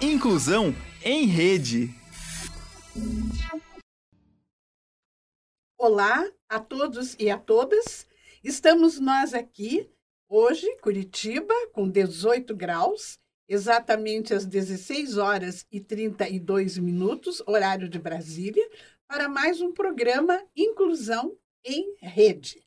Inclusão em Rede. Olá a todos e a todas. Estamos nós aqui hoje, Curitiba, com 18 graus, exatamente às 16 horas e 32 minutos, horário de Brasília, para mais um programa Inclusão em Rede.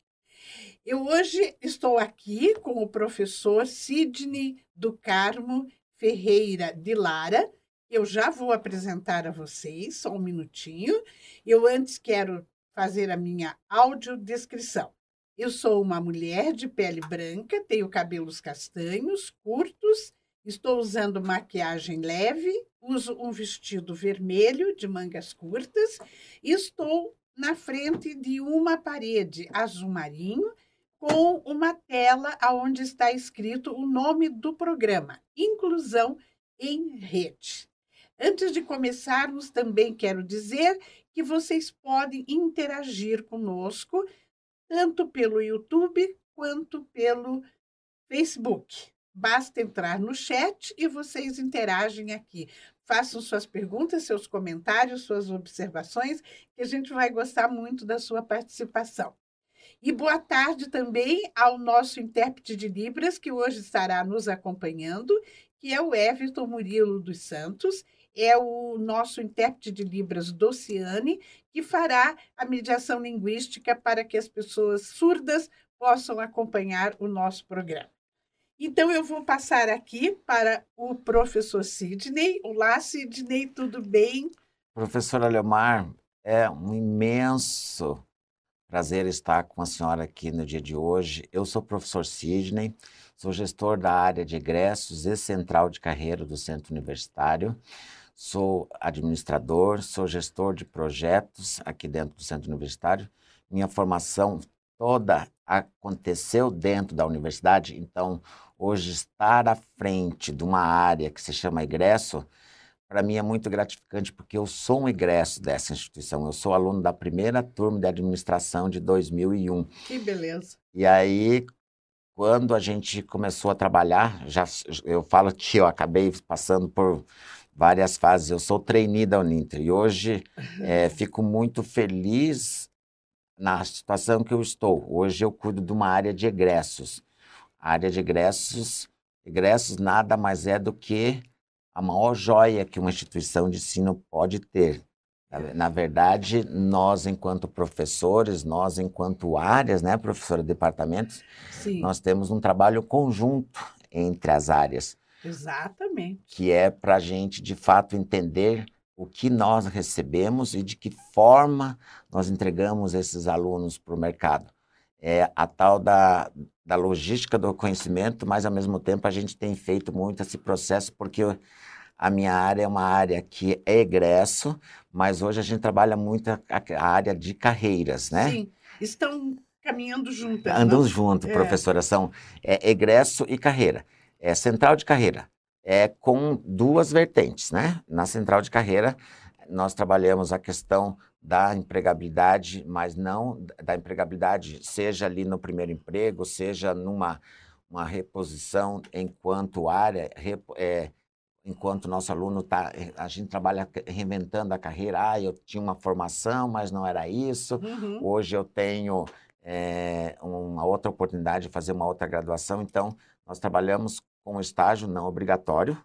Eu hoje estou aqui com o professor Sidney do Carmo Ferreira de Lara. Eu já vou apresentar a vocês, só um minutinho. Eu antes quero fazer a minha audiodescrição. Eu sou uma mulher de pele branca, tenho cabelos castanhos, curtos, estou usando maquiagem leve, uso um vestido vermelho de mangas curtas e estou na frente de uma parede azul marinho com uma tela onde está escrito o nome do programa, Inclusão em Rede. Antes de começarmos, também quero dizer que vocês podem interagir conosco, tanto pelo YouTube quanto pelo Facebook. Basta entrar no chat e vocês interagem aqui. Façam suas perguntas, seus comentários, suas observações, que a gente vai gostar muito da sua participação. E boa tarde também ao nosso intérprete de Libras, que hoje estará nos acompanhando, que é o Everton Murilo dos Santos, é o nosso intérprete de Libras do Ciane, que fará a mediação linguística para que as pessoas surdas possam acompanhar o nosso programa. Então, eu vou passar aqui para o professor Sidney. Olá, Sidney, tudo bem? Professora Leomar, é um imenso Prazer estar com a senhora aqui no dia de hoje. Eu sou o professor Sidney, sou gestor da área de egressos e central de carreira do Centro Universitário. Sou administrador, sou gestor de projetos aqui dentro do Centro Universitário. Minha formação toda aconteceu dentro da universidade, então hoje estar à frente de uma área que se chama egresso para mim é muito gratificante porque eu sou um egresso dessa instituição. Eu sou aluno da primeira turma de administração de 2001. Que beleza. E aí, quando a gente começou a trabalhar, já eu falo que eu acabei passando por várias fases. Eu sou trainee da Uninter e hoje é, fico muito feliz na situação que eu estou. Hoje eu cuido de uma área de egressos. A área de egressos, egressos nada mais é do que a maior joia que uma instituição de ensino pode ter. Na verdade, nós, enquanto professores, nós, enquanto áreas, né, professora, departamentos, Sim. nós temos um trabalho conjunto entre as áreas. Exatamente. Que é para a gente, de fato, entender o que nós recebemos e de que forma nós entregamos esses alunos para o mercado. É a tal da, da logística do conhecimento, mas, ao mesmo tempo, a gente tem feito muito esse processo, porque a minha área é uma área que é egresso, mas hoje a gente trabalha muito a, a área de carreiras, né? Sim, estão caminhando juntas. Andam junto, é. professora, são é, egresso e carreira. É central de carreira, é com duas vertentes, né? Na central de carreira, nós trabalhamos a questão da empregabilidade, mas não da empregabilidade, seja ali no primeiro emprego, seja numa uma reposição enquanto área, é, enquanto nosso aluno está, a gente trabalha reinventando a carreira. Ah, eu tinha uma formação, mas não era isso. Uhum. Hoje eu tenho é, uma outra oportunidade de fazer uma outra graduação. Então, nós trabalhamos com estágio não obrigatório.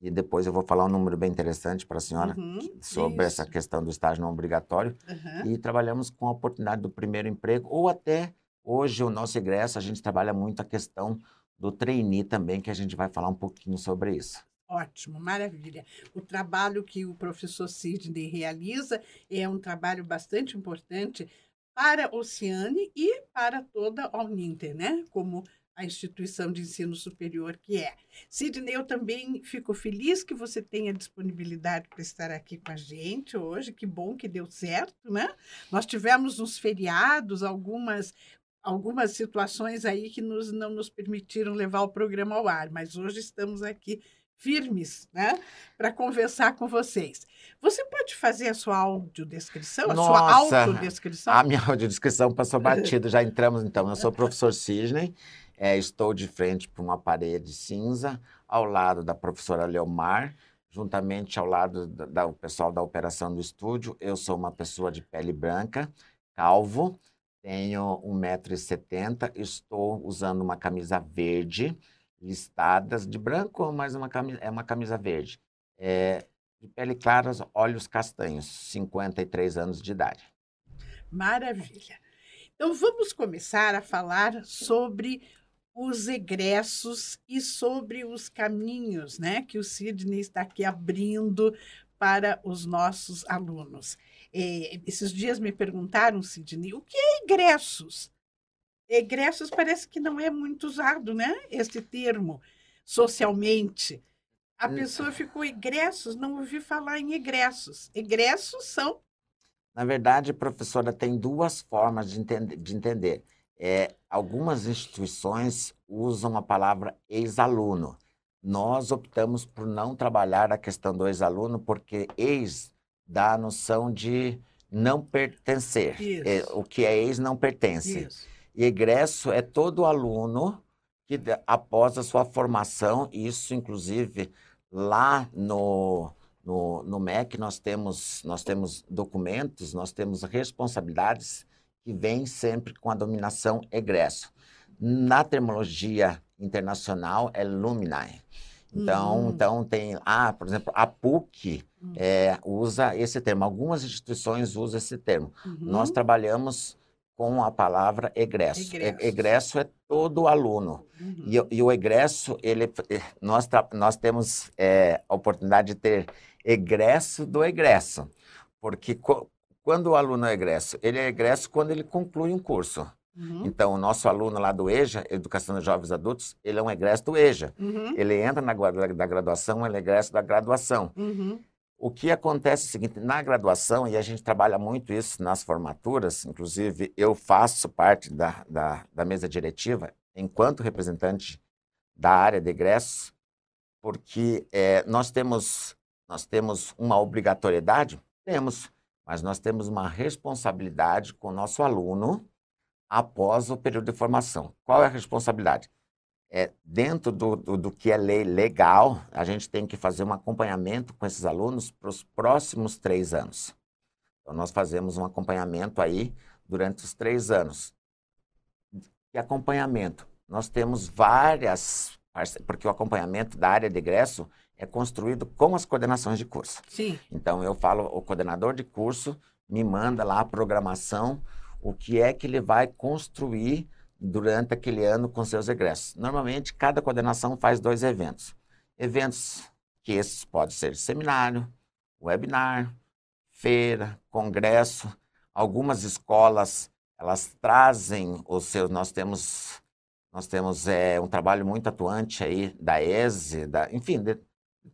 E depois eu vou falar um número bem interessante para a senhora uhum, sobre isso. essa questão do estágio não obrigatório. Uhum. E trabalhamos com a oportunidade do primeiro emprego, ou até hoje o nosso ingresso, a gente trabalha muito a questão do trainee também, que a gente vai falar um pouquinho sobre isso. Ótimo, maravilha. O trabalho que o professor Sidney realiza é um trabalho bastante importante para a Oceane e para toda a Uninter, né? Como a instituição de ensino superior que é. Sidney, eu também fico feliz que você tenha disponibilidade para estar aqui com a gente hoje. Que bom que deu certo, né? Nós tivemos uns feriados, algumas algumas situações aí que nos, não nos permitiram levar o programa ao ar, mas hoje estamos aqui firmes, né, para conversar com vocês. Você pode fazer a sua audiodescrição, a Nossa, sua autodescrição? A minha audiodescrição passou batida, já entramos então. Eu sou o professor Sidney, é, estou de frente para uma parede cinza, ao lado da professora Leomar, juntamente ao lado do pessoal da operação do estúdio. Eu sou uma pessoa de pele branca, calvo, tenho 1,70m, estou usando uma camisa verde, listadas de branco, mas uma camisa, é uma camisa verde. É, de pele clara, olhos castanhos, 53 anos de idade. Maravilha. Então vamos começar a falar sobre os egressos e sobre os caminhos né, que o Sidney está aqui abrindo para os nossos alunos. É, esses dias me perguntaram, Sidney, o que é egressos? Egressos parece que não é muito usado, né? Este termo, socialmente. A hum. pessoa ficou egressos, não ouvi falar em egressos. Egressos são. Na verdade, professora, tem duas formas de, entender. De entender. É, algumas instituições usam a palavra ex-aluno. Nós optamos por não trabalhar a questão do ex-aluno, porque ex dá a noção de não pertencer. É, o que é ex não pertence. Isso. E egresso é todo aluno que, após a sua formação, isso inclusive lá no, no, no MEC nós temos, nós temos documentos, nós temos responsabilidades que vem sempre com a dominação egresso. Na terminologia internacional é luminae. Então, hum. então tem, ah, por exemplo, a PUC hum. é, usa esse termo. Algumas instituições usam esse termo. Uhum. Nós trabalhamos com a palavra egresso. Egresso, egresso é todo aluno. Uhum. E, e, o egresso, ele, eh, nós, nós temos é, a oportunidade de ter egresso do egresso. Porque quando o aluno é egresso? Ele é egresso quando ele conclui um curso. Uhum. Então, o nosso aluno lá do EJA, Educação de Jovens Adultos, ele é um egresso do EJA. Uhum. Ele entra na da graduação, ele é egresso da graduação. Uhum. O que acontece é o seguinte, na graduação, e a gente trabalha muito isso nas formaturas, inclusive eu faço parte da, da, da mesa diretiva, enquanto representante da área de egresso, porque é, nós, temos, nós temos uma obrigatoriedade? Temos mas nós temos uma responsabilidade com o nosso aluno após o período de formação. Qual é a responsabilidade? É, dentro do, do, do, que é lei legal, a gente tem que fazer um acompanhamento com esses alunos para os próximos três anos. Então, nós fazemos um acompanhamento aí durante os três anos. E acompanhamento? Nós temos várias, porque o acompanhamento da área de egresso é construído com as coordenações de curso. Sim. Então eu falo, o coordenador de curso me manda lá a programação, o que é que ele vai construir durante aquele ano com seus egressos. Normalmente, cada coordenação faz dois eventos. Eventos que esses podem ser seminário, webinar, feira, congresso. Algumas escolas, elas trazem os seus... Nós temos, nós temos é, um trabalho muito atuante aí da ESE, da, enfim, de,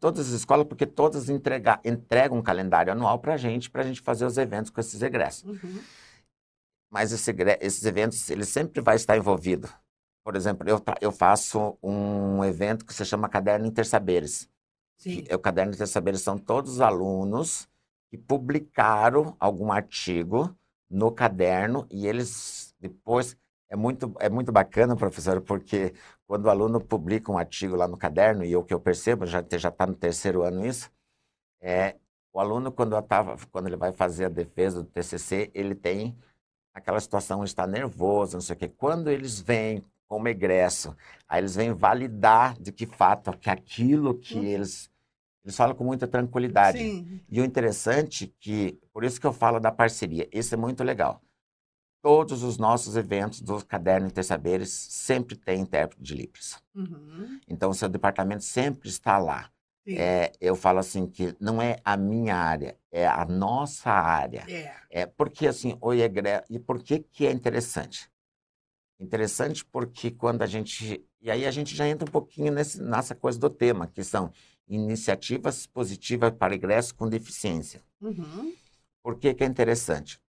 todas as escolas, porque todas entrega, entregam um calendário anual para a gente, para a gente fazer os eventos com esses egressos. Uhum. Mas esse, esses eventos, ele sempre vai estar envolvido. Por exemplo, eu, eu faço um evento que se chama Caderno Intersaberes. Sim. o Caderno Intersaberes são todos os alunos que publicaram algum artigo no caderno e eles depois é muito, é muito bacana, professor, porque quando o aluno publica um artigo lá no caderno, e o que eu percebo, já está no terceiro ano isso, é o aluno, quando, tava, quando ele vai fazer a defesa do TCC, ele tem aquela situação, está nervoso, não sei o quê. Quando eles vêm como egresso, aí eles vêm validar de que fato, que aquilo que uhum. eles... Eles falam com muita tranquilidade. Sim. E o interessante é que, por isso que eu falo da parceria, isso é muito legal todos os nossos eventos do Caderno Intersaberes sempre tem intérprete de Libras. Uhum. Então, o seu departamento sempre está lá. É, eu falo assim que não é a minha área, é a nossa área. É, é porque assim, o IEGRE, e por que que é interessante? Interessante porque quando a gente, e aí a gente já entra um pouquinho nesse, nessa coisa do tema, que são iniciativas positivas para ingresso com deficiência. Uhum. Por que que é interessante?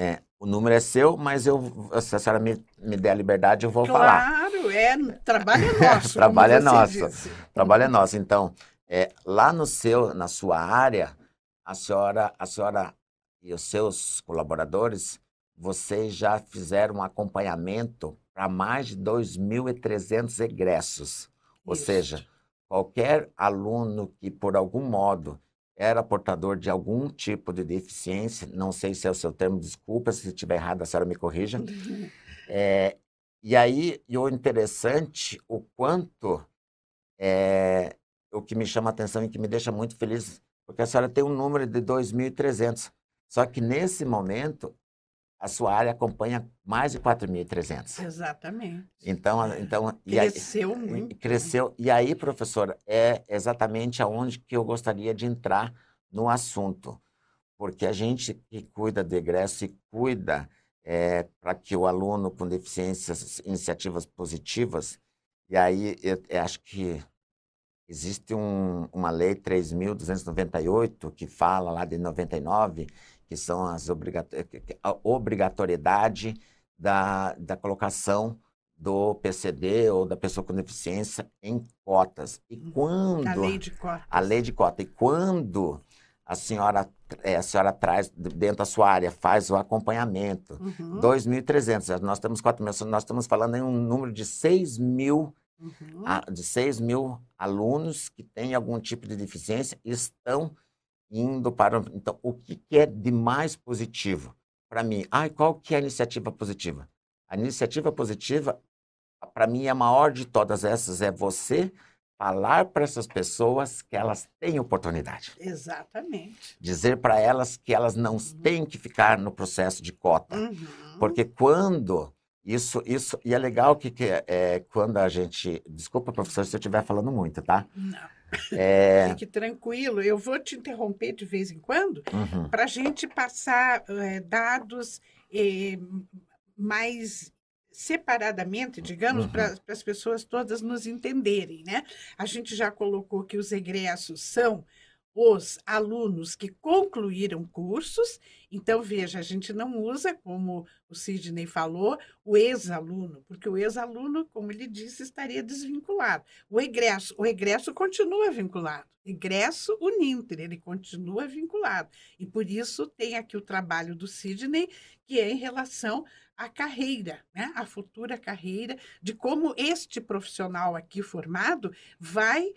É, o número é seu, mas eu, se a senhora me, me der a liberdade, eu vou claro, falar. Claro, é, trabalho é nosso. trabalho é nosso. Disse. Trabalho é nosso. Então, é, lá no seu, na sua área, a senhora, a senhora e os seus colaboradores, vocês já fizeram um acompanhamento para mais de 2.300 egressos. Ou Isso. seja, qualquer aluno que, por algum modo, era portador de algum tipo de deficiência, não sei se é o seu termo, desculpa se estiver errado, a senhora me corrija. É, e aí, e o interessante, o quanto, é, o que me chama a atenção e que me deixa muito feliz, porque a senhora tem um número de 2.300, só que nesse momento, a sua área acompanha mais de 4.300. Exatamente. Então, então cresceu e aí, muito. Cresceu. E aí, professora, é exatamente aonde que eu gostaria de entrar no assunto. Porque a gente que cuida do egresso e cuida é, para que o aluno com deficiências, iniciativas positivas, e aí eu, eu acho que existe um, uma lei 3.298 que fala lá de 99 que são as a obrigatoriedade da, da colocação do PCD ou da pessoa com deficiência em cotas. E uhum. quando a lei de cota, a lei de cota e quando a senhora é, a senhora traz dentro da sua área faz o acompanhamento, uhum. 2.300, nós temos 4 mil, nós estamos falando em um número de 6 mil uhum. de 6 mil alunos que têm algum tipo de deficiência estão indo para. Então, o que, é de mais positivo para mim? Ai, qual que é a iniciativa positiva? A iniciativa positiva, para mim, é a maior de todas essas, é você falar para essas pessoas que elas têm oportunidade. Exatamente. Dizer para elas que elas não uhum. têm que ficar no processo de cota. Uhum. Porque quando isso, isso, e é legal que, que é, quando a gente, desculpa professor se eu estiver falando muito, tá? Não. É... Fique tranquilo, eu vou te interromper de vez em quando uhum. para a gente passar é, dados é, mais separadamente, digamos, uhum. para as pessoas todas nos entenderem, né? A gente já colocou que os egressos são os alunos que concluíram cursos. Então, veja, a gente não usa, como o Sidney falou, o ex-aluno, porque o ex-aluno, como ele disse, estaria desvinculado. O egresso, o egresso continua vinculado. Egresso, o NINTER, ele continua vinculado. E por isso tem aqui o trabalho do Sidney, que é em relação à carreira, né? a futura carreira, de como este profissional aqui formado vai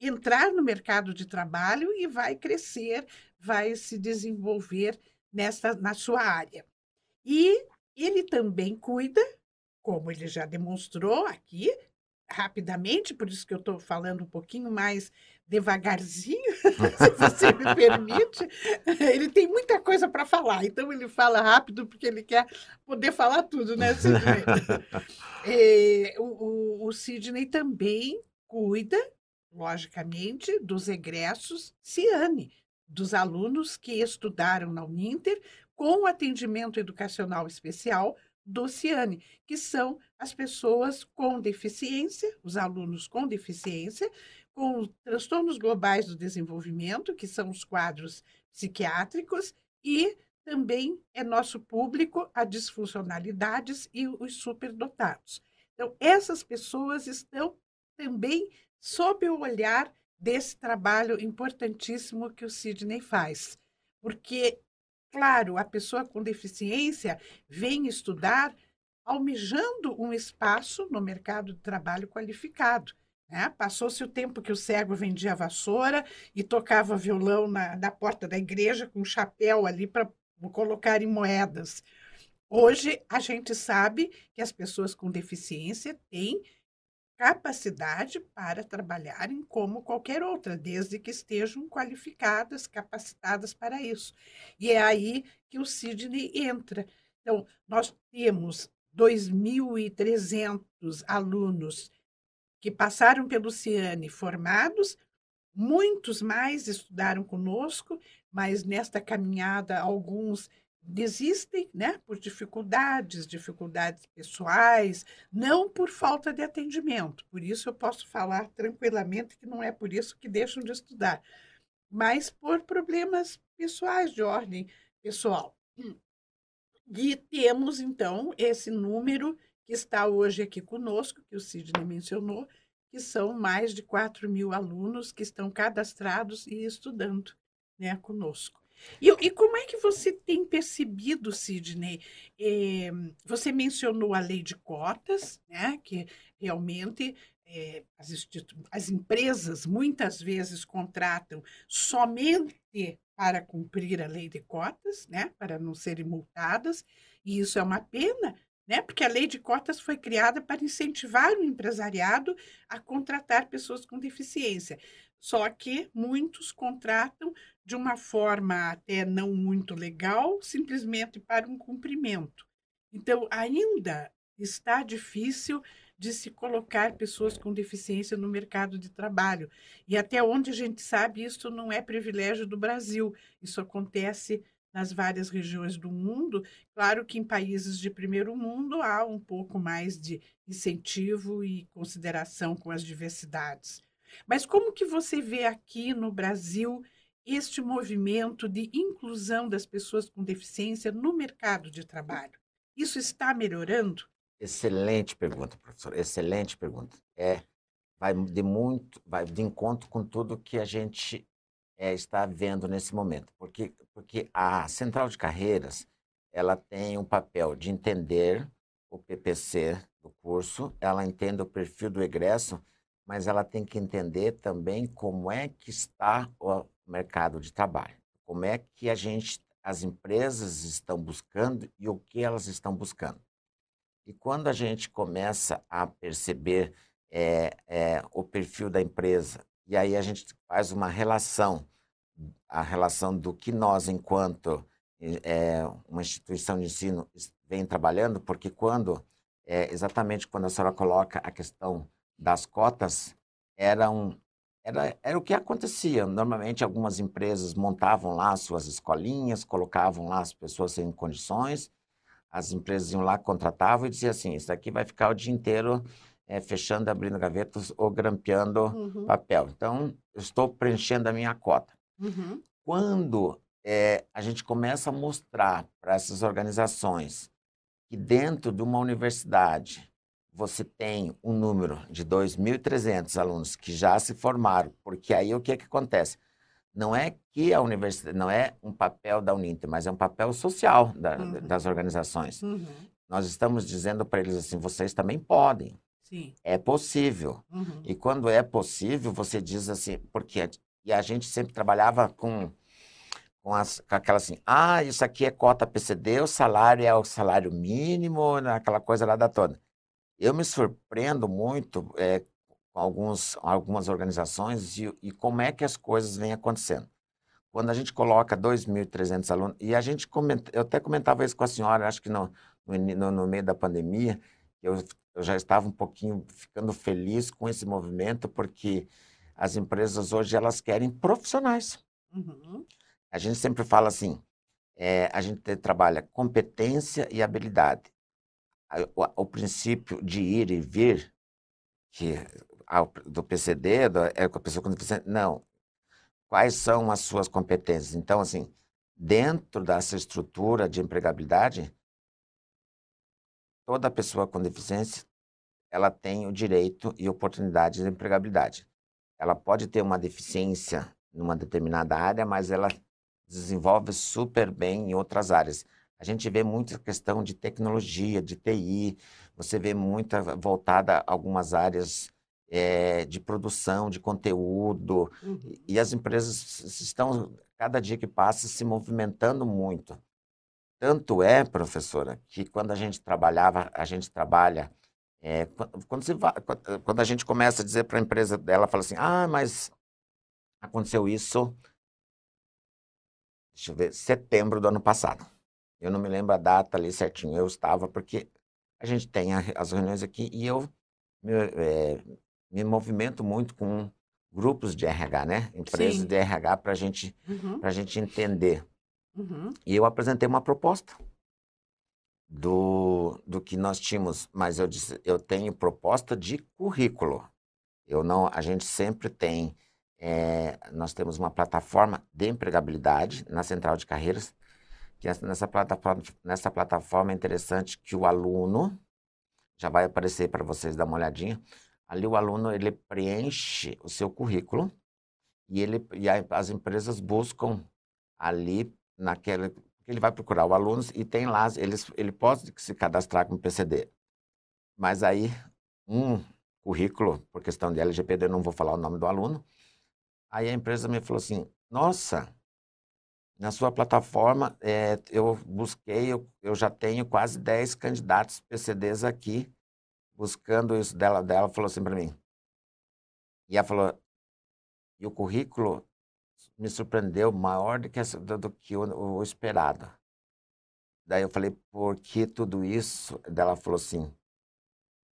entrar no mercado de trabalho e vai crescer, vai se desenvolver nessa, na sua área. E ele também cuida, como ele já demonstrou aqui, rapidamente, por isso que eu estou falando um pouquinho mais devagarzinho, se você me permite. Ele tem muita coisa para falar, então ele fala rápido porque ele quer poder falar tudo, né, Sidney? é, o, o, o Sidney também cuida logicamente, dos egressos Ciane, dos alunos que estudaram na Uninter com atendimento educacional especial do Ciane, que são as pessoas com deficiência, os alunos com deficiência, com transtornos globais do desenvolvimento, que são os quadros psiquiátricos, e também é nosso público a disfuncionalidades e os superdotados. Então, essas pessoas estão também sob o olhar desse trabalho importantíssimo que o Sidney faz. Porque, claro, a pessoa com deficiência vem estudar almejando um espaço no mercado de trabalho qualificado. Né? Passou-se o tempo que o cego vendia vassoura e tocava violão na, na porta da igreja com um chapéu ali para colocar em moedas. Hoje, a gente sabe que as pessoas com deficiência têm capacidade para trabalharem como qualquer outra, desde que estejam qualificadas, capacitadas para isso. E é aí que o Sidney entra. Então, nós temos 2.300 alunos que passaram pelo Ciane formados, muitos mais estudaram conosco, mas nesta caminhada alguns desistem, né, por dificuldades, dificuldades pessoais, não por falta de atendimento. Por isso eu posso falar tranquilamente que não é por isso que deixam de estudar, mas por problemas pessoais de ordem pessoal. E temos então esse número que está hoje aqui conosco, que o Sidney mencionou, que são mais de 4 mil alunos que estão cadastrados e estudando né, conosco. E, e, como é que você tem percebido, Sidney? É, você mencionou a lei de cotas, né, que realmente é, as, as empresas muitas vezes contratam somente para cumprir a lei de cotas, né, para não serem multadas, e isso é uma pena, né, porque a lei de cotas foi criada para incentivar o empresariado a contratar pessoas com deficiência. Só que muitos contratam de uma forma até não muito legal, simplesmente para um cumprimento. Então, ainda está difícil de se colocar pessoas com deficiência no mercado de trabalho. E até onde a gente sabe, isso não é privilégio do Brasil. Isso acontece nas várias regiões do mundo. Claro que em países de primeiro mundo há um pouco mais de incentivo e consideração com as diversidades. Mas como que você vê aqui no Brasil este movimento de inclusão das pessoas com deficiência no mercado de trabalho? Isso está melhorando? Excelente pergunta, professor. Excelente pergunta. É, vai de muito, vai de encontro com tudo que a gente é, está vendo nesse momento, porque porque a central de carreiras ela tem um papel de entender o PPC do curso, ela entende o perfil do egresso, mas ela tem que entender também como é que está o mercado de trabalho, como é que a gente, as empresas estão buscando e o que elas estão buscando. E quando a gente começa a perceber é, é, o perfil da empresa, e aí a gente faz uma relação, a relação do que nós, enquanto é, uma instituição de ensino, vem trabalhando, porque quando, exatamente quando a senhora coloca a questão das cotas, era, era, era o que acontecia. Normalmente, algumas empresas montavam lá suas escolinhas, colocavam lá as pessoas sem condições, as empresas iam lá, contratavam e diziam assim, isso aqui vai ficar o dia inteiro é, fechando, abrindo gavetas ou grampeando uhum. papel. Então, eu estou preenchendo a minha cota. Uhum. Quando é, a gente começa a mostrar para essas organizações que dentro de uma universidade você tem um número de 2.300 alunos que já se formaram, porque aí o que, é que acontece? não é que a universidade, não é um papel da Uninter, mas é um papel social da, uhum. das organizações. Uhum. Nós estamos dizendo para eles assim, vocês também podem. Sim. É possível. Uhum. E quando é possível, você diz assim, porque e a gente sempre trabalhava com com, as, com aquela assim, ah, isso aqui é cota PCD, o salário é o salário mínimo, aquela coisa lá da toda. Eu me surpreendo muito é, alguns, algumas organizações e, e como é que as coisas vêm acontecendo. Quando a gente coloca 2.300 alunos, e a gente comenta, eu até comentava isso com a senhora, acho que no, no, no meio da pandemia, eu, eu já estava um pouquinho ficando feliz com esse movimento, porque as empresas hoje elas querem profissionais. Uhum. A gente sempre fala assim, é, a gente trabalha competência e habilidade. O, o, princípio de ir e vir, que do PCD, do, é com a pessoa com deficiência. Não. Quais são as suas competências? Então, assim, dentro dessa estrutura de empregabilidade, toda pessoa com deficiência, ela tem o direito e oportunidade de empregabilidade. Ela pode ter uma deficiência numa determinada área, mas ela desenvolve super bem em outras áreas. A gente vê muita questão de tecnologia, de TI, você vê muita voltada a algumas áreas é, de produção de conteúdo. Uhum. E as empresas estão, cada dia que passa, se movimentando muito. Tanto é, professora, que quando a gente trabalhava, a gente trabalha. É, quando, você vai, quando a gente começa a dizer para a empresa dela, fala assim: ah, mas aconteceu isso, deixa eu ver, setembro do ano passado. Eu não me lembro a data ali certinho, eu estava, porque a gente tem as reuniões aqui e eu me, é, me movimento muito com grupos de RH, né? Empresas Sim. de RH para gente, uhum. a gente entender. Uhum. E eu apresentei uma proposta do, do que nós tínhamos, mas eu disse, eu tenho proposta de currículo. Eu não, a gente sempre tem, é, nós temos uma plataforma de empregabilidade na Central de Carreiras, que nessa plataforma, nessa plataforma é interessante que o aluno, já vai aparecer para vocês dar uma olhadinha, Ali o aluno ele preenche o seu currículo e, ele, e as empresas buscam ali naquele ele vai procurar o aluno e tem lá eles ele pode se cadastrar com PCD. Mas aí um currículo, por questão de LGPD, eu não vou falar o nome do aluno. Aí a empresa me falou assim: Nossa, na sua plataforma, é, eu busquei, eu, eu, já tenho quase 10 candidatos PCDs aqui, buscando isso dela. Dela falou assim para mim. E ela falou: E o currículo me surpreendeu maior do que, do, que o, o esperado. Daí eu falei, por que tudo isso? Daí ela falou assim,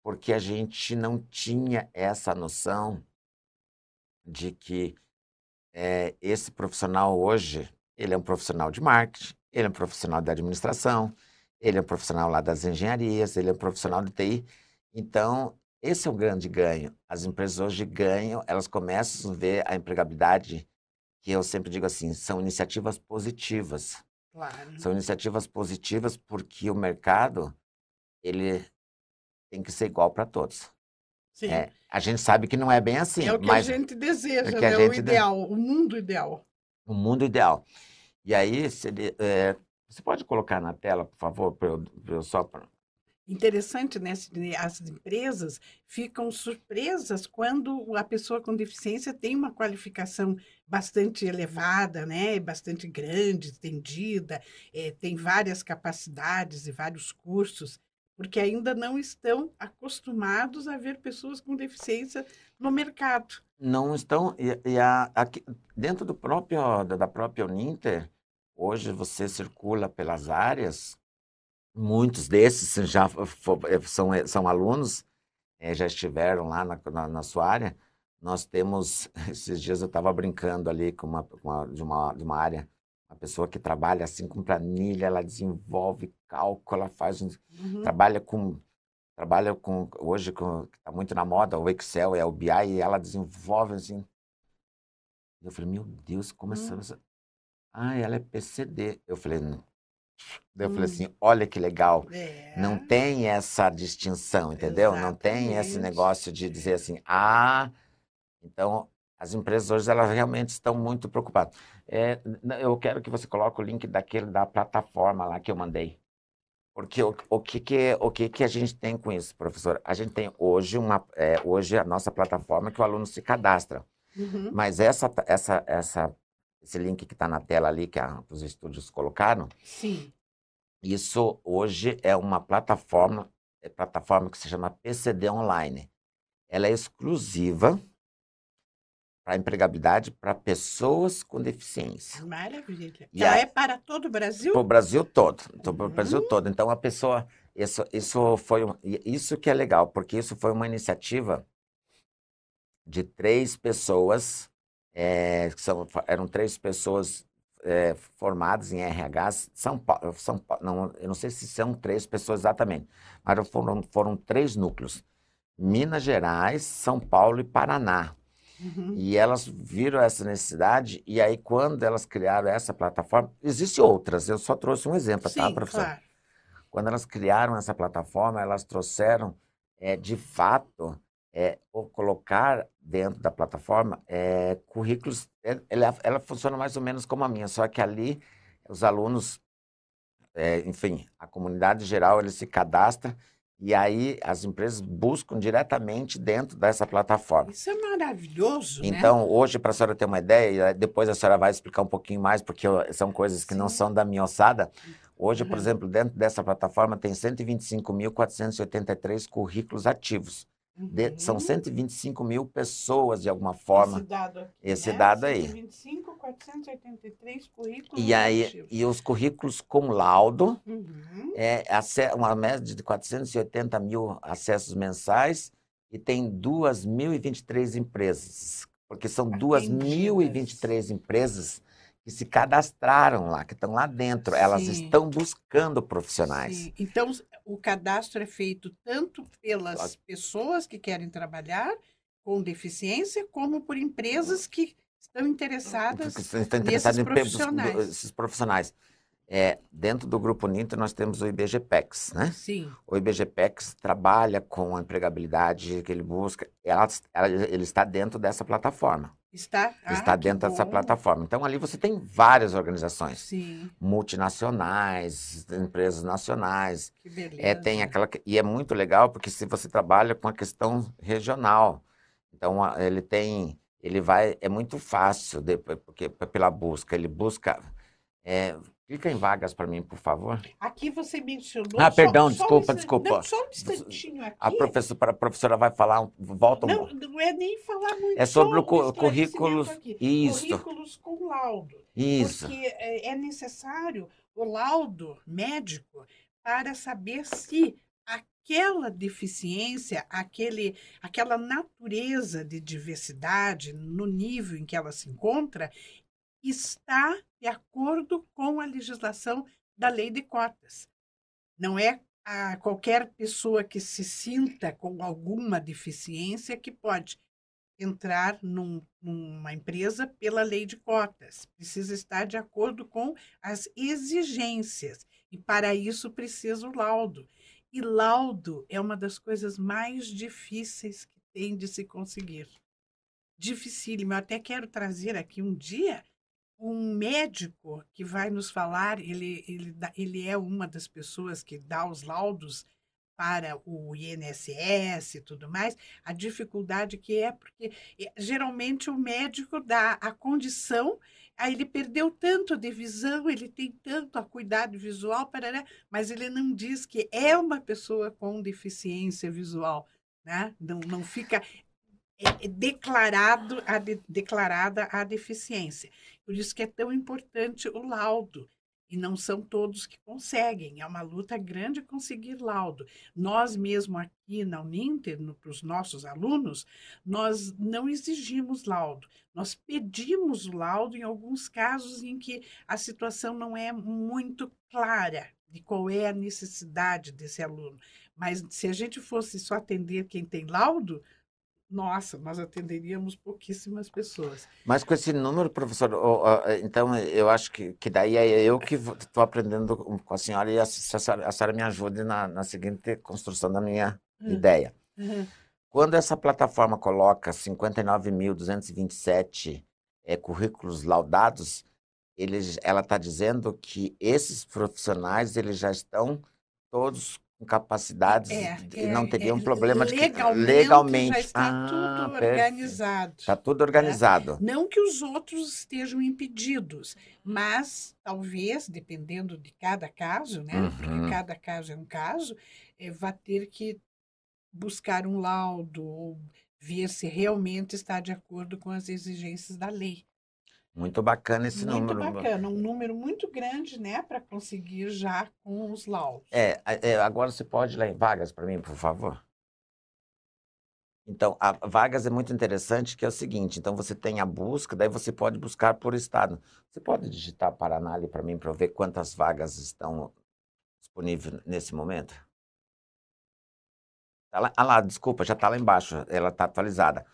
porque a gente não tinha essa noção de que é, esse profissional hoje, ele é um profissional de marketing, ele é um profissional da administração, ele é um profissional lá das engenharias, ele é um profissional de TI. Então, esse é o grande ganho. As empresas hoje ganham, elas começam a ver a empregabilidade, que eu sempre digo assim, são iniciativas positivas. Claro. São iniciativas positivas porque o mercado ele tem que ser igual para todos. Sim. É, a gente sabe que não é bem assim. É o que mas a gente deseja, é né? o gente de- ideal, o mundo ideal. o mundo ideal. E aí, se é, você pode colocar na tela, por favor, para eu, eu só. pra- Interessante, né? As empresas ficam surpresas quando a pessoa com deficiência tem uma qualificação bastante elevada, né? Bastante grande, estendida, eh, tem várias capacidades e vários cursos, porque ainda não estão acostumados a ver pessoas com deficiência no mercado. Não estão. E, e a- aqui, dentro do próprio, da própria Uninter, hoje você circula pelas áreas, muitos desses já eh, são, eh, são alunos, eh, já estiveram lá na, na, na sua área. Nós temos, esses dias eu estava brincando ali com uma, com uma- de, uma, de uma área, uma pessoa que trabalha assim com planilha, ela desenvolve cálculo, ela faz um, Uhum. trabalha com trabalha com hoje com está muito na moda o Excel é o BI e ela desenvolve assim eu falei meu Deus como essa Hum. essa- ah ela é PCD eu falei. Daí eu falei Hum. assim olha que legal É. não tem essa distinção entendeu não tem esse Exatamente. negócio de dizer assim ah então as empresas hoje elas realmente estão muito preocupadas É, eu quero que você coloque o link daquele da plataforma lá que eu mandei porque o, o que que, o que que a gente tem com isso, professor? A gente tem hoje uma, é, hoje a nossa plataforma que o aluno se cadastra. Uhum. Mas essa, essa, essa, esse link que está na tela ali, que a- os estúdios colocaram, Sim. isso hoje é uma plataforma, é plataforma que se chama PCD Online. Ela é exclusiva para empregabilidade para pessoas com deficiência. Maravilha. E Ela a- é para todo o Brasil? Para o Brasil todo, para o Uhum. Brasil todo. Então a pessoa, isso, isso foi, isso que é legal, porque isso foi uma iniciativa de três pessoas, é, que são, eram três pessoas é, formadas em RH, São Paulo, São Paulo, não, eu não sei se são três pessoas exatamente, mas foram, foram três núcleos, Minas Gerais, São Paulo e Paraná. Uhum. E elas viram essa necessidade, e aí, quando elas criaram essa plataforma, existem outras, eu só trouxe um exemplo, tá, Sim, professor? claro. Quando elas criaram essa plataforma, elas trouxeram, é, de fato, é, o colocar dentro da plataforma é, currículos. é, Ela, ela funciona mais ou menos como a minha, só que ali os alunos, é, enfim, a comunidade geral, eles se cadastram e aí as empresas buscam diretamente dentro dessa plataforma. Isso é maravilhoso, né? Então, hoje, para a senhora ter uma ideia, depois a senhora vai explicar um pouquinho mais, porque são coisas que não Sim. são da minha ossada. Hoje, por Uhum. exemplo, dentro dessa plataforma tem 125.483 currículos ativos. De- Uhum. São 125 mil pessoas, de alguma forma. Esse dado aqui, esse né? dado aí. 125, 483 currículos E aí, ativos. e os currículos com laudo, Uhum. é uma média de 480 mil acessos mensais e tem 2.023 empresas, porque são Atendidas. 2.023 empresas que se cadastraram lá, que estão lá dentro. Elas Sim. estão buscando profissionais. Sim. Então, o cadastro é feito tanto pelas pessoas que querem trabalhar com deficiência, como por empresas que estão interessadas. estão interessados em pe- profissionais. esses profissionais. É, dentro do Grupo Ninter, nós temos o IBGPEX, né? Sim. O IBGPEX trabalha com a empregabilidade que ele busca, ela, ela- ele está dentro dessa plataforma. Está? Ah, está dentro dessa bom. plataforma. Então, ali você tem várias organizações, Sim, multinacionais, empresas nacionais, que beleza. É, tem aquela que- e é muito legal porque se você trabalha com a questão regional, então ele tem, ele vai, é muito fácil de- porque pela busca, ele busca, é, clica em vagas para mim, por favor. Aqui você mencionou. Ah, só- perdão, só um desculpa, instan- desculpa. Não, só um instantinho aqui. A professora, a professora vai falar, volta um Não, não é nem falar muito. É sobre só o um currículos- aqui. isso. Currículos com laudo. isso. Porque é é necessário o laudo médico para saber se aquela deficiência, aquele, aquela natureza de diversidade no nível em que ela se encontra, está de acordo com a legislação da lei de cotas. Não é a qualquer pessoa que se sinta com alguma deficiência que pode entrar num- numa empresa pela lei de cotas. Precisa estar de acordo com as exigências. E para isso precisa o laudo. E laudo é uma das coisas mais difíceis que tem de se conseguir. Dificílimo. Eu até quero trazer aqui um dia um médico que vai nos falar, ele, ele, ele é uma das pessoas que dá os laudos para o INSS e tudo mais, a dificuldade que é, porque geralmente o médico dá a condição, aí ele perdeu tanto de visão, ele tem tanto a cuidado visual, parará, mas ele não diz que é uma pessoa com deficiência visual, né? Não, não fica é, é declarado a de- declarada a deficiência. Por isso que é tão importante o laudo. E não são todos que conseguem. É uma luta grande conseguir laudo. Nós mesmo aqui na Uninter, para os nossos alunos, nós não exigimos laudo. Nós pedimos o laudo em alguns casos em que a situação não é muito clara de qual é a necessidade desse aluno. Mas se a gente fosse só atender quem tem laudo, nossa, nós atenderíamos pouquíssimas pessoas. Mas com esse número, professor, ó, então eu acho que, que daí é eu que estou aprendendo com a senhora e a, se a, senhora, a senhora me ajude na, na seguinte construção da minha Hum. ideia. Uhum. Quando essa plataforma coloca 59.227 é, currículos laudados, ela está dizendo que esses profissionais eles já estão todos capacidades É, e é, não teriam é, problema de que legalmente, legalmente já está Ah, tudo organizado. Está tudo organizado. Não que os outros estejam impedidos, mas talvez, dependendo de cada caso, né? Uhum. Porque cada caso é um caso, eh, vai ter que buscar um laudo ou ver se realmente está de acordo com as exigências da lei. Muito bacana esse muito número. bacana, um número muito grande, né, para conseguir já com os laudos. É, é, agora você pode ler vagas para mim, por favor? Então, a vagas é muito interessante, que é o seguinte, então você tem a busca, daí você pode buscar por estado. Você pode digitar Paraná ali para mim para ver quantas vagas estão disponíveis nesse momento? Tá lá, ah lá, desculpa, já está lá embaixo, ela está atualizada.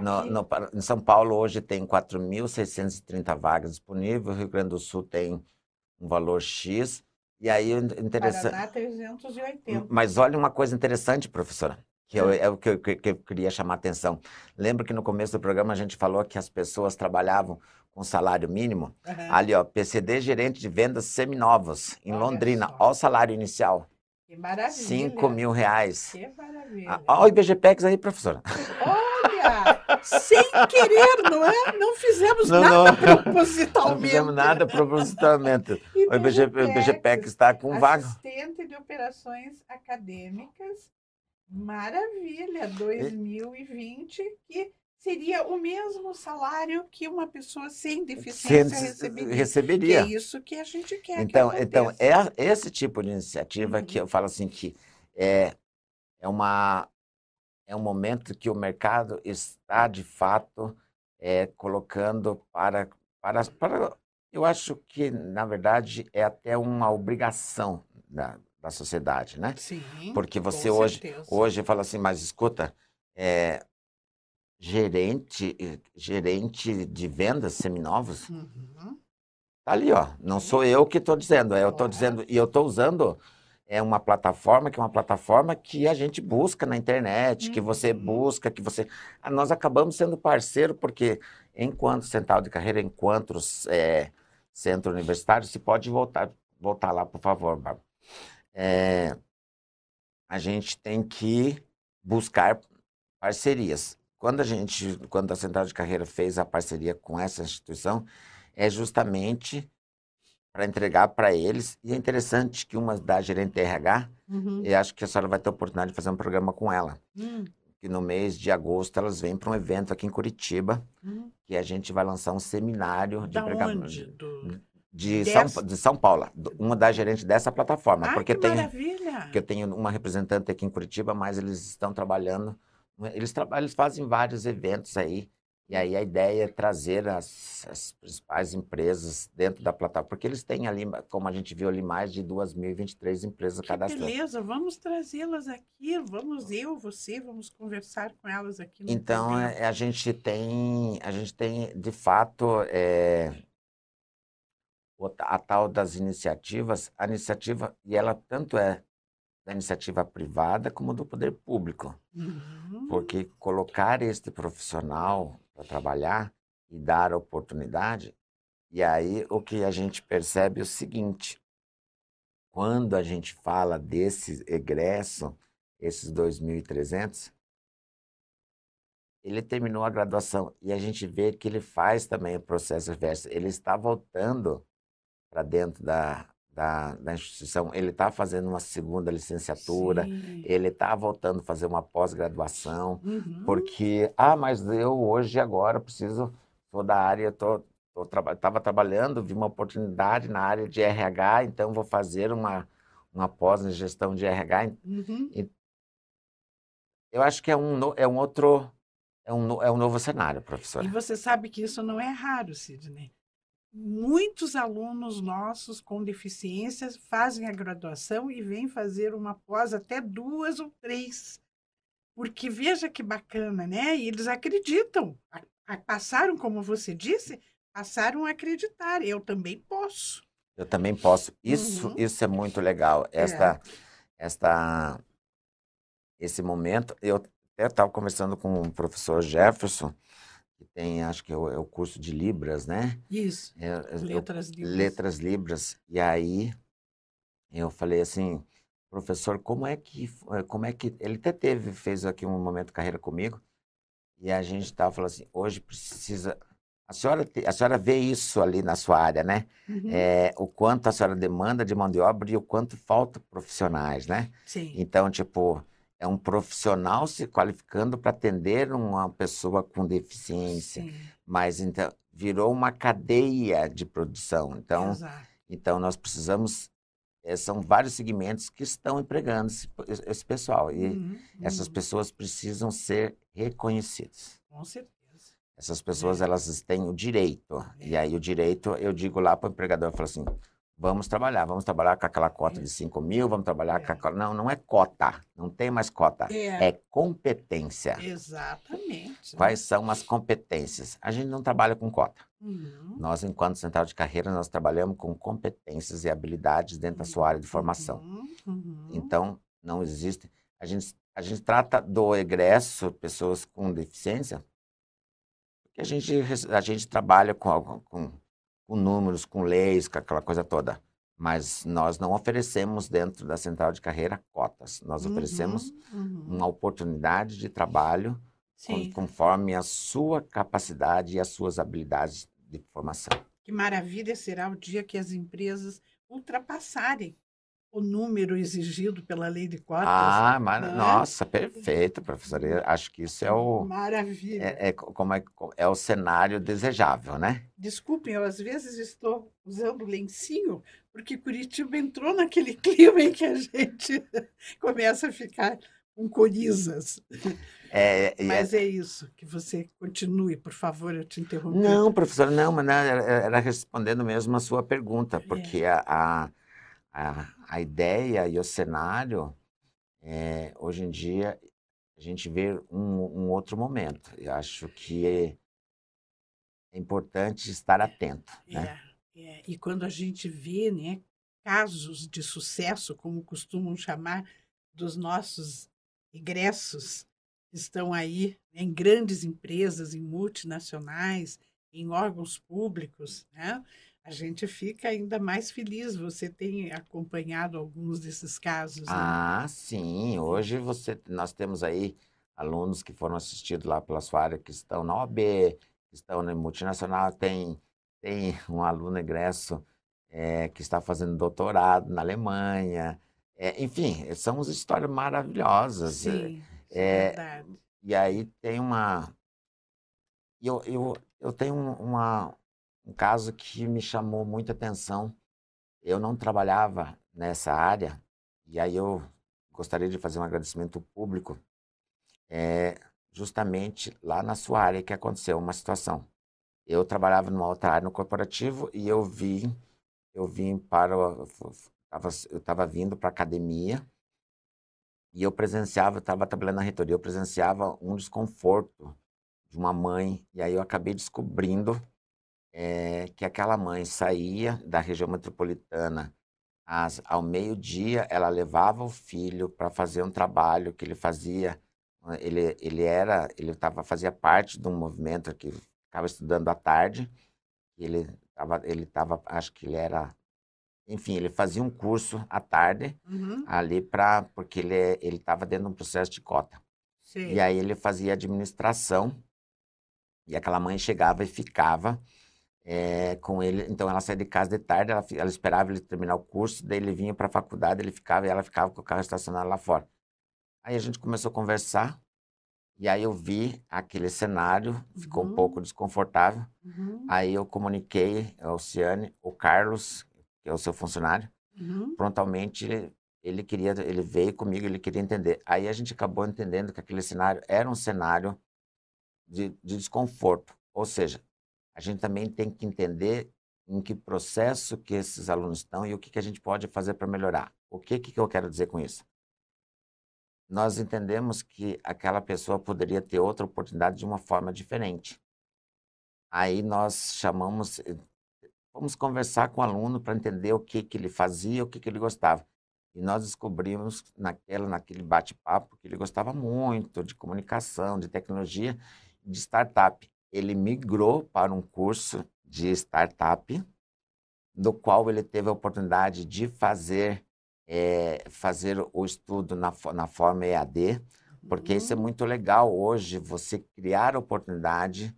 No, no em São Paulo hoje tem 4.630 vagas disponíveis, o Rio Grande do Sul tem um valor X, e aí interessante... Paraná 380. Mas olha uma coisa interessante, professora, que eu- Ah. é o que eu, que- eu queria chamar a atenção. Lembra que no começo do programa a gente falou que as pessoas trabalhavam com salário mínimo? Aham. Ali, ó, PCD gerente de vendas seminovos, em Olha Londrina. só. Olha o salário inicial, Que maravilha. 5 mil reais. Que maravilha. Ah, Olha o IBGPEX aí, professora. Olha, sem querer, não é? Não fizemos Não, nada não. propositalmente. Não fizemos nada propositalmente. O IBG, o IBGPEX está com vaga. Assistente de operações acadêmicas. Maravilha, 2020, que seria o mesmo salário que uma pessoa sem deficiência Sem- receberia. Que receberia. é isso que a gente quer Então, que então aconteça. é esse tipo de iniciativa que Uhum. eu falo assim que é, é uma é um momento que o mercado está de fato é, colocando para, para para eu acho que na verdade é até uma obrigação da, da sociedade, né? Sim, Porque você hoje certeza. hoje fala assim, mas escuta, é, gerente gerente de vendas seminovos Uhum. Tá ali, ó. Não sou eu que estou dizendo, é, eu estou dizendo, e eu estou usando é uma plataforma que é uma plataforma que a gente busca na internet, que você Uhum. busca, que você. Ah, Nós acabamos sendo parceiro, porque enquanto central de carreira, enquanto é, centro universitário, se pode voltar, voltar lá, por favor, Bárbara. É, a gente tem que buscar parcerias. Quando a gente, quando a central de carreira fez a parceria com essa instituição, é justamente para entregar para eles. E é interessante que uma da gerente RH, Uhum. eu acho que a senhora vai ter a oportunidade de fazer um programa com ela. Hum, Que no mês de agosto elas vêm para um evento aqui em Curitiba, hum. que a gente vai lançar um seminário de Da onde? Do... de Dessa- São, de São Paulo, uma das gerentes dessa plataforma, Ah, porque que tem maravilha! porque eu tenho uma representante aqui em Curitiba, mas eles estão trabalhando, eles trabalham, eles fazem vários eventos aí, e aí a ideia é trazer as, as principais empresas dentro da plataforma, porque eles têm ali, como a gente viu ali, mais de 2.023 empresas Que cadastradas. beleza, vamos trazê-las aqui, vamos eu, você, vamos conversar com elas aqui no Então, programa. é, a gente tem, a gente tem, de fato, é, a tal das iniciativas, a iniciativa, e ela tanto é da iniciativa privada como do poder público. Uhum. Porque colocar este profissional para trabalhar e dar oportunidade, e aí o que a gente percebe é o seguinte: quando a gente fala desse egresso, esses 2.300, ele terminou a graduação e a gente vê que ele faz também o processo reverso. Ele está voltando para dentro da, da, da instituição, ele está fazendo uma segunda licenciatura, Sim. ele está voltando a fazer uma pós-graduação. Uhum. Porque, ah, mas eu hoje, agora, preciso, sou da área, traba, estava trabalhando, vi uma oportunidade na área de RH, então vou fazer uma, uma pós em gestão de RH. Uhum. Eu acho que é um, é um outro, é um, é um novo cenário, E professora. você sabe que isso não é raro, Sidney. Muitos alunos nossos com deficiências fazem a graduação e vêm fazer uma pós até duas ou três. Porque veja que bacana, né? E eles acreditam. Passaram, como você disse, passaram a acreditar. Eu também posso. Eu também posso. Isso, Uhum. isso é muito legal. Esta, esta, esse momento, eu até estava conversando com o professor Jefferson, que tem, acho que é o, é o curso de Libras, né? Isso. É, eu- Letras livres. letras libras. E aí eu falei assim, professor, como é que eh, como é que ele até teve fez aqui um momento de carreira comigo e a gente estava falando assim, hoje precisa a senhora te- a senhora vê isso ali na sua área, né? Uhum. É, o quanto a senhora demanda de mão de obra e o quanto falta profissionais, né? Sim. Então, tipo, é um profissional se qualificando para atender uma pessoa com deficiência, Sim. mas então virou uma cadeia de produção. Então, Exato. então, nós precisamos. eh, são vários segmentos que estão empregando esse, esse pessoal. E Uhum, essas uhum. pessoas precisam ser reconhecidas. Com certeza. Essas pessoas, É. elas têm o direito. E aí, o direito, eu digo lá para o empregador: eu falo assim, vamos trabalhar, vamos trabalhar com aquela cota de 5 mil, vamos trabalhar com É. aquela. Não, não é cota. Não tem mais cota. É, É competência. exatamente. Quais são as competências? A gente não trabalha com cota. Uhum. Nós, enquanto central de carreira, nós trabalhamos com competências e habilidades dentro da sua área de formação. Uhum, uhum. Então, não existe. A gente, a gente trata do egresso, pessoas com deficiência, porque a gente, a gente trabalha com, com, com números, com leis, com aquela coisa toda. Mas nós não oferecemos dentro da central de carreira cotas. Nós oferecemos Uhum, uhum. uma oportunidade de trabalho conforme a sua capacidade e as suas habilidades de formação. que maravilha será o dia que as empresas ultrapassarem o número exigido pela lei de cotas. Ah, mas, né? nossa, perfeito, professora. Eu acho que isso é o, Maravilha. é, é co- como é, é o cenário desejável, né? Desculpem, eu às vezes estou usando lencinho, porque Curitiba entrou naquele clima em que a gente começa a ficar com corizas. É, é- Mas é isso, que você continue, por favor, eu te interrompi. Não, professora, não, mas era, era respondendo mesmo a sua pergunta, porque a, a, a, a ideia e o cenário, é, hoje em dia, a gente vê um, um outro momento. Eu acho que é, é importante estar atento, né? É, É, e quando a gente vê né, casos de sucesso, como costumam chamar, dos nossos egressos, que estão aí em grandes empresas, em multinacionais, em órgãos públicos, né? A gente fica ainda mais feliz. Você tem acompanhado alguns desses casos? Né? Ah, sim. Hoje você, nós temos aí alunos que foram assistidos lá pela sua área, que estão na OAB, que estão na multinacional. Tem, tem um aluno egresso é, que está fazendo doutorado na Alemanha. É, enfim, são histórias maravilhosas. Sim, é, é verdade. E aí tem uma. Eu, eu, eu tenho uma, um caso que me chamou muita atenção. Eu não trabalhava nessa área, e aí eu gostaria de fazer um agradecimento público, é, justamente lá na sua área que aconteceu uma situação. Eu trabalhava numa outra área no corporativo e eu vim, eu vim para, eu estava vindo para a academia e eu presenciava, estava trabalhando na reitoria, eu presenciava um desconforto de uma mãe, e aí eu acabei descobrindo é, que aquela mãe saía da região metropolitana às, ao meio-dia, ela levava o filho para fazer um trabalho que ele fazia. Ele, ele era, ele tava, fazia parte de um movimento que ficava estudando à tarde. Ele estava, ele tava, acho que ele era, enfim, ele fazia um curso à tarde uhum. ali para, porque ele ele estava dentro de um processo de cota. Sim. E aí ele fazia administração e aquela mãe chegava e ficava é, com ele. Então ela saía de casa de tarde, ela, ela esperava ele terminar o curso, daí ele vinha para a faculdade, ele ficava e ela ficava com o carro estacionado lá fora. Aí a gente começou a conversar e aí eu vi aquele cenário, ficou uhum. um pouco desconfortável. Uhum. Aí eu comuniquei ao Ciane, o Carlos, que é o seu funcionário, uhum. prontamente ele, ele queria, ele veio comigo, ele queria entender. Aí a gente acabou entendendo que aquele cenário era um cenário de, de desconforto, ou seja, a gente também tem que entender em que processo que esses alunos estão e o que, que a gente pode fazer para melhorar. O que, que eu quero dizer com isso? Nós entendemos que aquela pessoa poderia ter outra oportunidade de uma forma diferente. Aí nós chamamos, eh, vamos conversar com o aluno para entender o que, que ele fazia, o que, que ele gostava. E nós descobrimos naquela, naquele bate-papo que ele gostava muito de comunicação, de tecnologia, de startup ele migrou para um curso de startup, do qual ele teve a oportunidade de fazer, é, fazer o estudo na, na forma EAD, porque uhum. isso é uhum. muito legal hoje, você criar oportunidade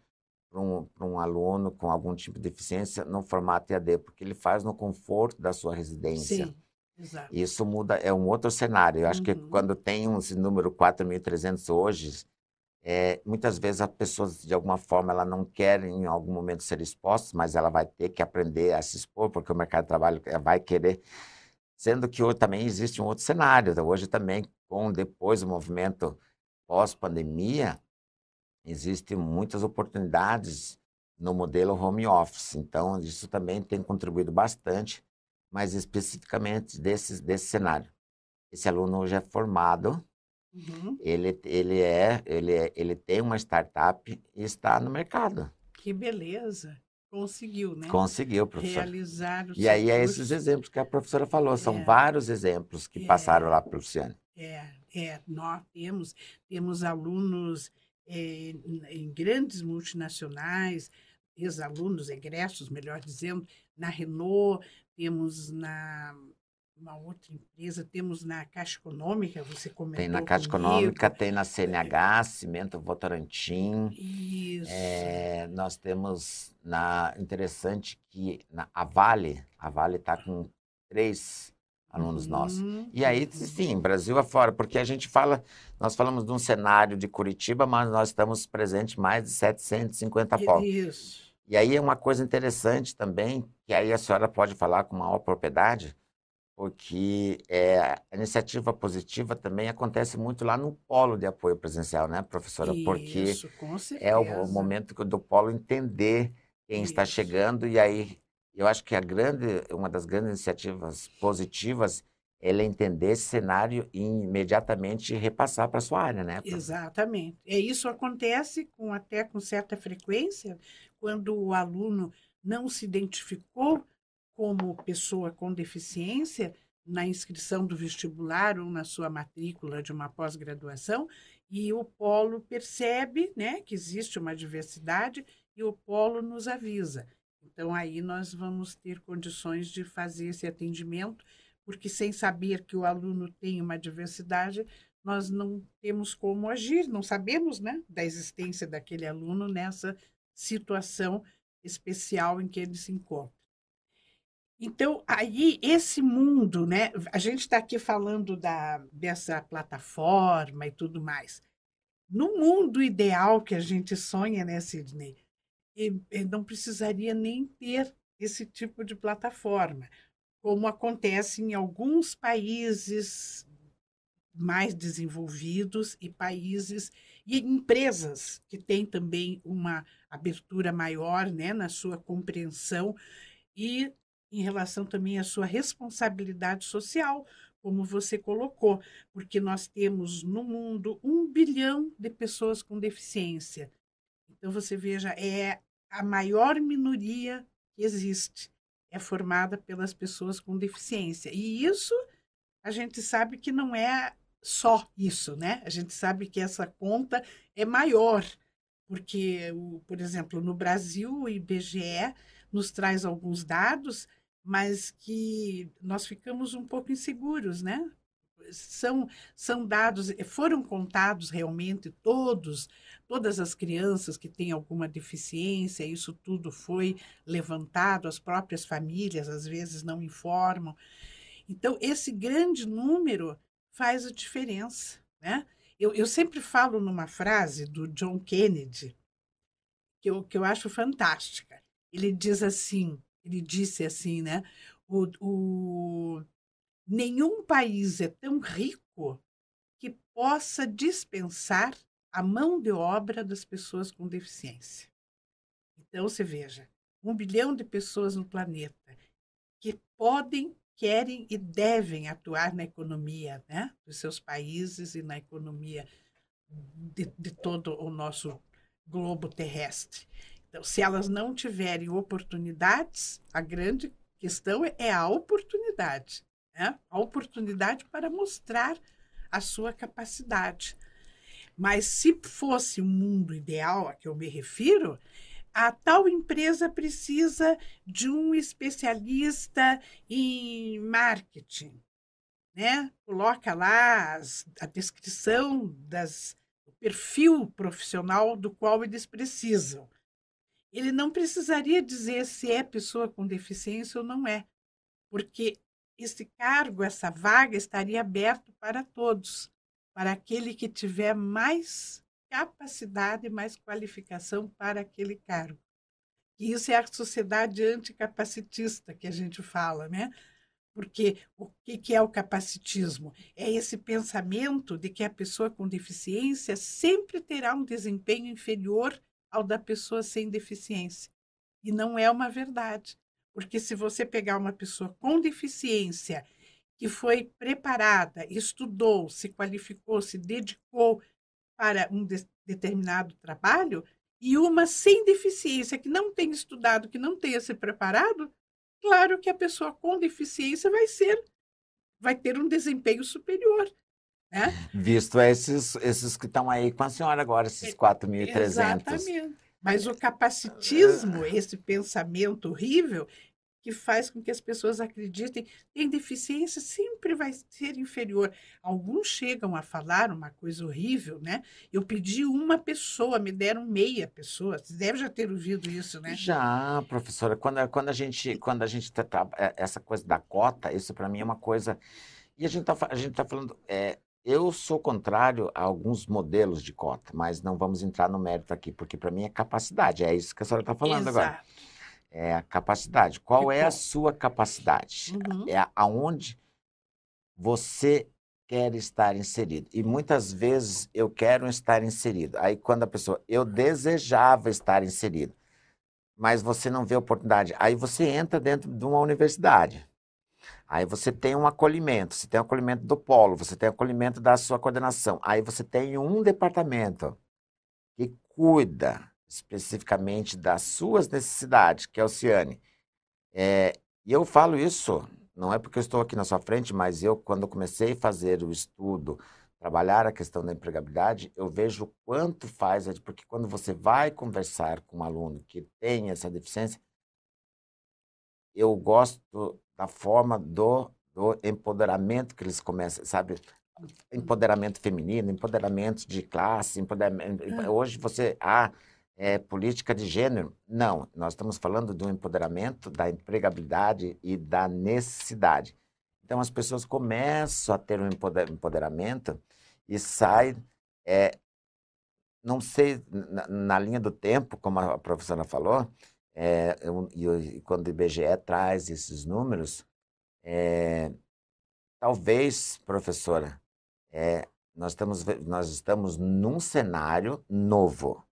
para um, um aluno com algum tipo de deficiência no formato EAD, porque ele faz no conforto da sua residência. Sim. Exato. Isso muda, é um outro cenário. Eu acho uhum. que quando tem um, esse número 4.300 hoje, é, muitas vezes as pessoas, de alguma forma, ela não quer em algum momento ser exposta, mas ela vai ter que aprender a se expor, porque o mercado de trabalho eh, vai querer. Sendo que hoje também existe um outro cenário. Então, hoje também, com depois do movimento pós-pandemia, existem muitas oportunidades no modelo home office. Então, isso também tem contribuído bastante, mas especificamente desse, desse cenário. Esse aluno hoje é formado Uhum. Ele, ele, é, ele, é, ele tem uma startup e está no mercado. Que beleza! Conseguiu, né? Conseguiu, professor. Realizar E aí é esses exemplos que a professora falou, são é. vários exemplos que é. passaram lá para o Luciane. É, é, nós temos, temos alunos é, em grandes multinacionais, ex-alunos, egressos, melhor dizendo, na Renault, temos na uma outra empresa, temos na Caixa Econômica, você comentou Tem na Caixa comigo. Econômica, tem na CNH, Cimento Votorantim. Isso. É, nós temos na interessante que na, a Vale, a Vale está com três alunos uhum, nossos. E aí, sim, Brasil afora, porque a gente fala, nós falamos de um cenário de Curitiba, mas nós estamos presentes em mais de 750 povos. Isso. E aí é uma coisa interessante também, que aí a senhora pode falar com maior propriedade, porque é, a iniciativa positiva também acontece muito lá no polo de apoio presencial, né, professora? Isso, porque é o, momento do polo entender quem Isso. está chegando e aí eu acho que a grande, uma das grandes iniciativas positivas é entender esse cenário e imediatamente repassar para a sua área, né? Exatamente. É isso acontece com até com certa frequência quando o aluno não se identificou como pessoa com deficiência na inscrição do vestibular ou na sua matrícula de uma pós-graduação, e o polo percebe né, que existe uma diversidade e o polo nos avisa. Então, aí nós vamos ter condições de fazer esse atendimento, porque sem saber que o aluno tem uma diversidade, nós não temos como agir, não sabemos né, da existência daquele aluno nessa situação especial em que ele se encontra. Então, aí, esse mundo, né? A gente está aqui falando da, dessa plataforma e tudo mais. No mundo ideal que a gente sonha, né, Sidney? E, e não precisaria nem ter esse tipo de plataforma, como acontece em alguns países mais desenvolvidos e países e empresas que têm também uma abertura maior né, na sua compreensão e em relação também à sua responsabilidade social, como você colocou, porque nós temos no mundo um bilhão de pessoas com deficiência. Então, você veja, é a maior minoria que existe, é formada pelas pessoas com deficiência. E isso a gente sabe que não é só isso, né? A gente sabe que essa conta é maior, porque, por exemplo, no Brasil, o IBGE nos traz alguns dados mas que nós ficamos um pouco inseguros, né? São, são dados, foram contados realmente todos, todas as crianças que têm alguma deficiência, isso tudo foi levantado, as próprias famílias às vezes não informam. Então, esse grande número faz a diferença, né? Eu, eu sempre falo numa frase do John Kennedy, que eu, que eu acho fantástica. Ele diz assim: ele disse assim, né? O, o, nenhum país é tão rico que possa dispensar a mão de obra das pessoas com deficiência. Então, você veja, um bilhão de pessoas no planeta que podem, querem e devem atuar na economia né, dos seus países e na economia de, de todo o nosso globo terrestre. Então, se elas não tiverem oportunidades, a grande questão é a oportunidade, né? a oportunidade para mostrar a sua capacidade. Mas se fosse um mundo ideal a que eu me refiro, a tal empresa precisa de um especialista em marketing, né? Coloca lá as, a descrição das o perfil profissional do qual eles precisam ele não precisaria dizer se é pessoa com deficiência ou não é, porque esse cargo, essa vaga estaria aberto para todos, para aquele que tiver mais capacidade mais qualificação para aquele cargo. E isso é a sociedade anticapacitista que a gente fala, né? Porque o que é o capacitismo? É esse pensamento de que a pessoa com deficiência sempre terá um desempenho inferior ao da pessoa sem deficiência. E não é uma verdade. Porque se você pegar uma pessoa com deficiência que foi preparada, estudou, se qualificou, se dedicou para um de determinado trabalho, e uma sem deficiência que não tem estudado, que não tenha se preparado, claro que a pessoa com deficiência vai ser vai ter um desempenho superior. Né? Visto esses, esses que estão aí com a senhora agora, esses 4.300. Exatamente. Mas o capacitismo, esse pensamento horrível, que faz com que as pessoas acreditem em deficiência sempre vai ser inferior. Alguns chegam a falar uma coisa horrível, né? Eu pedi uma pessoa, me deram meia pessoa. Você deve já ter ouvido isso, né? Já, professora. Quando, quando a gente, quando a gente tá, tá é, essa coisa da cota, isso para mim é uma coisa. E a gente está a gente tá falando, é, eu sou contrário a alguns modelos de cota, mas não vamos entrar no mérito aqui, porque para mim é capacidade, é isso que a senhora está falando Exato. agora. É a capacidade. Qual é a sua capacidade? Uhum. É aonde você quer estar inserido. E muitas vezes eu quero estar inserido. Aí quando a pessoa, eu desejava estar inserido, mas você não vê oportunidade. Aí você entra dentro de uma universidade. Aí você tem um acolhimento, você tem um acolhimento do polo, você tem um acolhimento da sua coordenação. Aí você tem um departamento que cuida especificamente das suas necessidades, que é o Ciane. É, e eu falo isso, não é porque eu estou aqui na sua frente, mas eu, quando comecei a fazer o estudo, trabalhar a questão da empregabilidade, eu vejo o quanto faz, porque quando você vai conversar com um aluno que tem essa deficiência, eu gosto da forma do, do empoderamento que eles começam, sabe? Empoderamento feminino, empoderamento de classe, empoderamento... Ah. Hoje você... Ah, é, política de gênero. Não, nós estamos falando do empoderamento, da empregabilidade e da necessidade. Então, as pessoas começam a ter um empoderamento e saem, é, não sei, na, na, linha do tempo, como a professora falou, é, eu, quando o IBGE traz esses números, é, talvez, professora, é, nós, estamos, nós estamos num cenário novo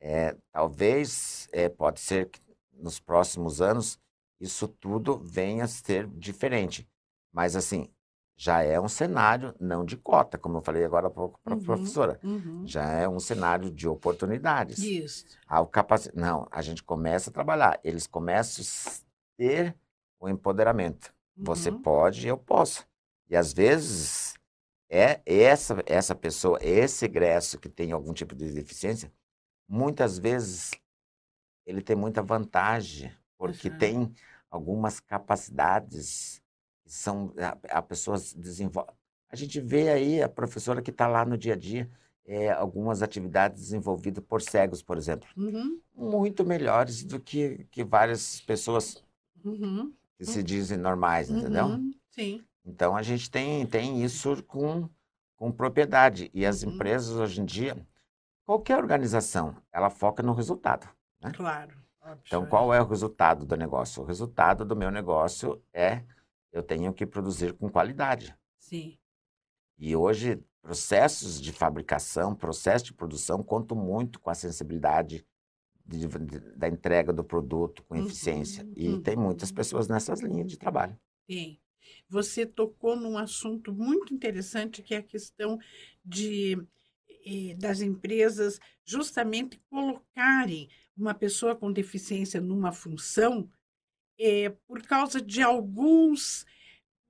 é, talvez, é, pode ser que nos próximos anos isso tudo venha a ser diferente. Mas, assim, já é um cenário não de cota, como eu falei agora para a uhum, professora. Uhum. Já é um cenário de oportunidades. Isso. Ao capac... Não, a gente começa a trabalhar. Eles começam a ter o empoderamento. Uhum. Você pode, eu posso. E às vezes é essa essa pessoa, esse egresso que tem algum tipo de deficiência, muitas vezes ele tem muita vantagem, porque tem algumas capacidades são a, a pessoa desenvolve. A gente vê aí a professora que está lá no dia a dia, é, algumas atividades desenvolvidas por cegos, por exemplo, uhum. muito melhores do que, que várias pessoas uhum. que se dizem normais, entendeu? Uhum. Sim. Então a gente tem, tem isso com, com propriedade. E as uhum. empresas hoje em dia, Qualquer organização, ela foca no resultado. Né? Claro. Então, qual é o resultado do negócio? O resultado do meu negócio é eu tenho que produzir com qualidade. Sim. E hoje, processos de fabricação, processo de produção, contam muito com a sensibilidade de, de, da entrega do produto com uhum, eficiência. E uhum. tem muitas pessoas nessas linhas de trabalho. Tem. Você tocou num assunto muito interessante que é a questão de das empresas justamente colocarem uma pessoa com deficiência numa função é, por causa de alguns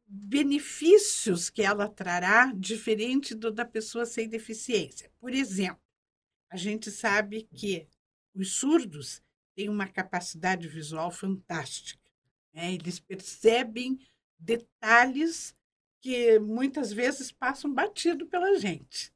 benefícios que ela trará diferente do da pessoa sem deficiência. Por exemplo, a gente sabe que os surdos têm uma capacidade visual fantástica. Né? Eles percebem detalhes que muitas vezes passam batido pela gente.